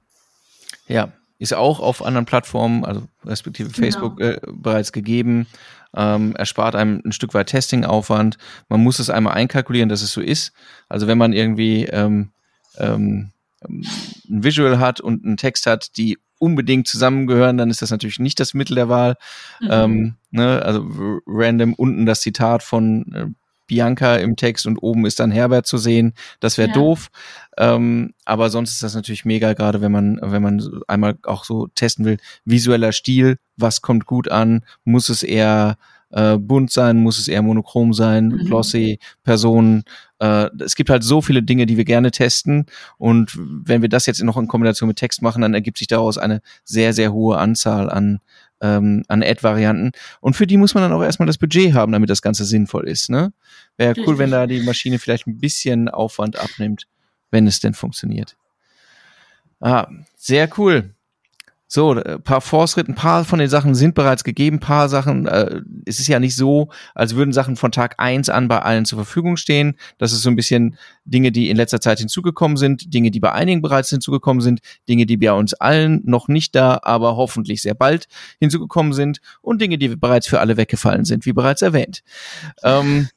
Ja, ist auch auf anderen Plattformen, also respektive genau. Facebook äh, bereits gegeben. Ähm, erspart einem ein Stück weit Testing-Aufwand. Man muss es einmal einkalkulieren, dass es so ist. Also wenn man irgendwie ähm, ähm, ein Visual hat und einen Text hat, die unbedingt zusammengehören, dann ist das natürlich nicht das Mittel der Wahl. Mhm. Ähm, ne, also random unten das Zitat von äh, Bianca im Text und oben ist dann Herbert zu sehen. Das wäre ja. doof. Ähm, aber sonst ist das natürlich mega, gerade wenn man, wenn man einmal auch so testen will. Visueller Stil, was kommt gut an? Muss es eher äh, bunt sein? Muss es eher monochrom sein? Mhm. Glossy, Personen, äh, es gibt halt so viele Dinge, die wir gerne testen. Und wenn wir das jetzt noch in Kombination mit Text machen, dann ergibt sich daraus eine sehr, sehr hohe Anzahl an, ähm, an Ad-Varianten. Und für die muss man dann auch erstmal das Budget haben, damit das Ganze sinnvoll ist. Ne? Wäre cool, wenn da die Maschine vielleicht ein bisschen Aufwand abnimmt, wenn es denn funktioniert. Ah, sehr cool. So, ein äh, paar Fortschritt, ein paar von den Sachen sind bereits gegeben, ein paar Sachen, äh, es ist ja nicht so, als würden Sachen von Tag eins an bei allen zur Verfügung stehen. Das ist so ein bisschen Dinge, die in letzter Zeit hinzugekommen sind, Dinge, die bei einigen bereits hinzugekommen sind, Dinge, die bei uns allen noch nicht da, aber hoffentlich sehr bald hinzugekommen sind und Dinge, die bereits für alle weggefallen sind, wie bereits erwähnt. Ähm,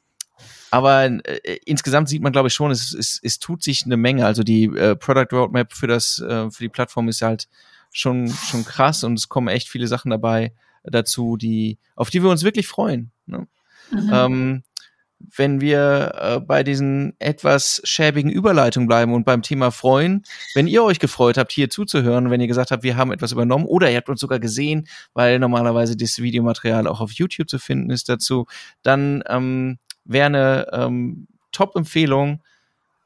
aber äh, insgesamt sieht man, glaube ich, schon, es, es, es tut sich eine Menge. Also die äh, Product Roadmap für das, äh, für die Plattform ist halt schon, schon krass und es kommen echt viele Sachen dabei dazu, die, auf die wir uns wirklich freuen. Ne? Mhm. Ähm, wenn wir äh, bei diesen etwas schäbigen Überleitungen bleiben und beim Thema freuen, wenn ihr euch gefreut habt, hier zuzuhören, wenn ihr gesagt habt, wir haben etwas übernommen oder ihr habt uns sogar gesehen, weil normalerweise das Videomaterial auch auf YouTube zu finden ist dazu, dann ähm, wäre eine ähm, Top-Empfehlung,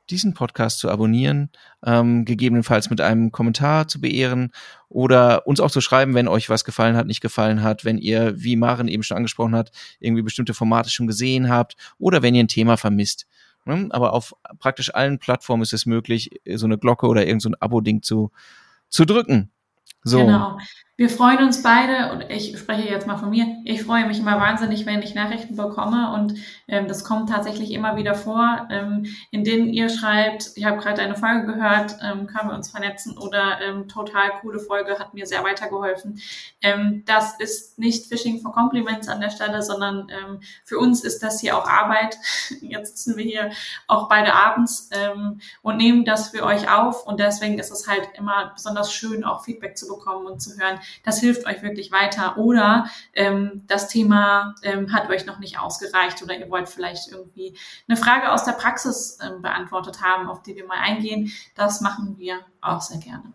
diesen Podcast zu abonnieren, ähm, gegebenenfalls mit einem Kommentar zu beehren oder uns auch zu schreiben, wenn euch was gefallen hat, nicht gefallen hat, wenn ihr, wie Maren eben schon angesprochen hat, irgendwie bestimmte Formate schon gesehen habt oder wenn ihr ein Thema vermisst. Ne? Aber auf praktisch allen Plattformen ist es möglich, so eine Glocke oder irgend so Abo-Ding zu, zu drücken. So. Genau. Wir freuen uns beide, und ich spreche jetzt mal von mir, ich freue mich immer wahnsinnig, wenn ich Nachrichten bekomme und ähm, das kommt tatsächlich immer wieder vor, ähm, in denen ihr schreibt, ich habe gerade eine Folge gehört, ähm, können wir uns vernetzen oder ähm, total coole Folge, hat mir sehr weitergeholfen. Ähm, das ist nicht Phishing for Compliments an der Stelle, sondern ähm, für uns ist das hier auch Arbeit. Jetzt sitzen wir hier auch beide abends ähm, und nehmen das für euch auf und deswegen ist es halt immer besonders schön, auch Feedback zu bekommen und zu hören, das hilft euch wirklich weiter. Oder ähm, das Thema ähm, hat euch noch nicht ausgereicht oder ihr wollt vielleicht irgendwie eine Frage aus der Praxis ähm, beantwortet haben, auf die wir mal eingehen. Das machen wir auch sehr gerne.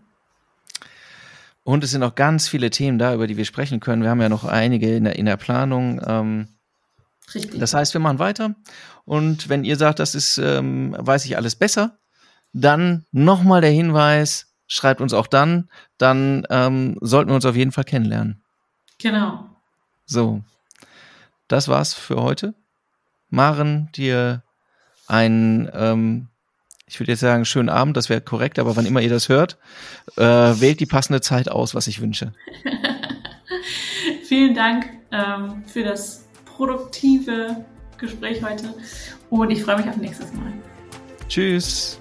Und es sind auch ganz viele Themen da, über die wir sprechen können. Wir haben ja noch einige in der, in der Planung. Ähm, Richtig. Das heißt, wir machen weiter. Und wenn ihr sagt, das ist, ähm, weiß ich alles besser, dann nochmal der Hinweis, schreibt uns auch dann, dann ähm, sollten wir uns auf jeden Fall kennenlernen. Genau. So, das war's für heute. Maren, dir einen, ähm, ich würde jetzt sagen, schönen Abend, das wäre korrekt, aber wann immer ihr das hört, äh, wählt die passende Zeit aus, was ich wünsche. Vielen Dank ähm, für das produktive Gespräch heute und ich freue mich auf nächstes Mal. Tschüss.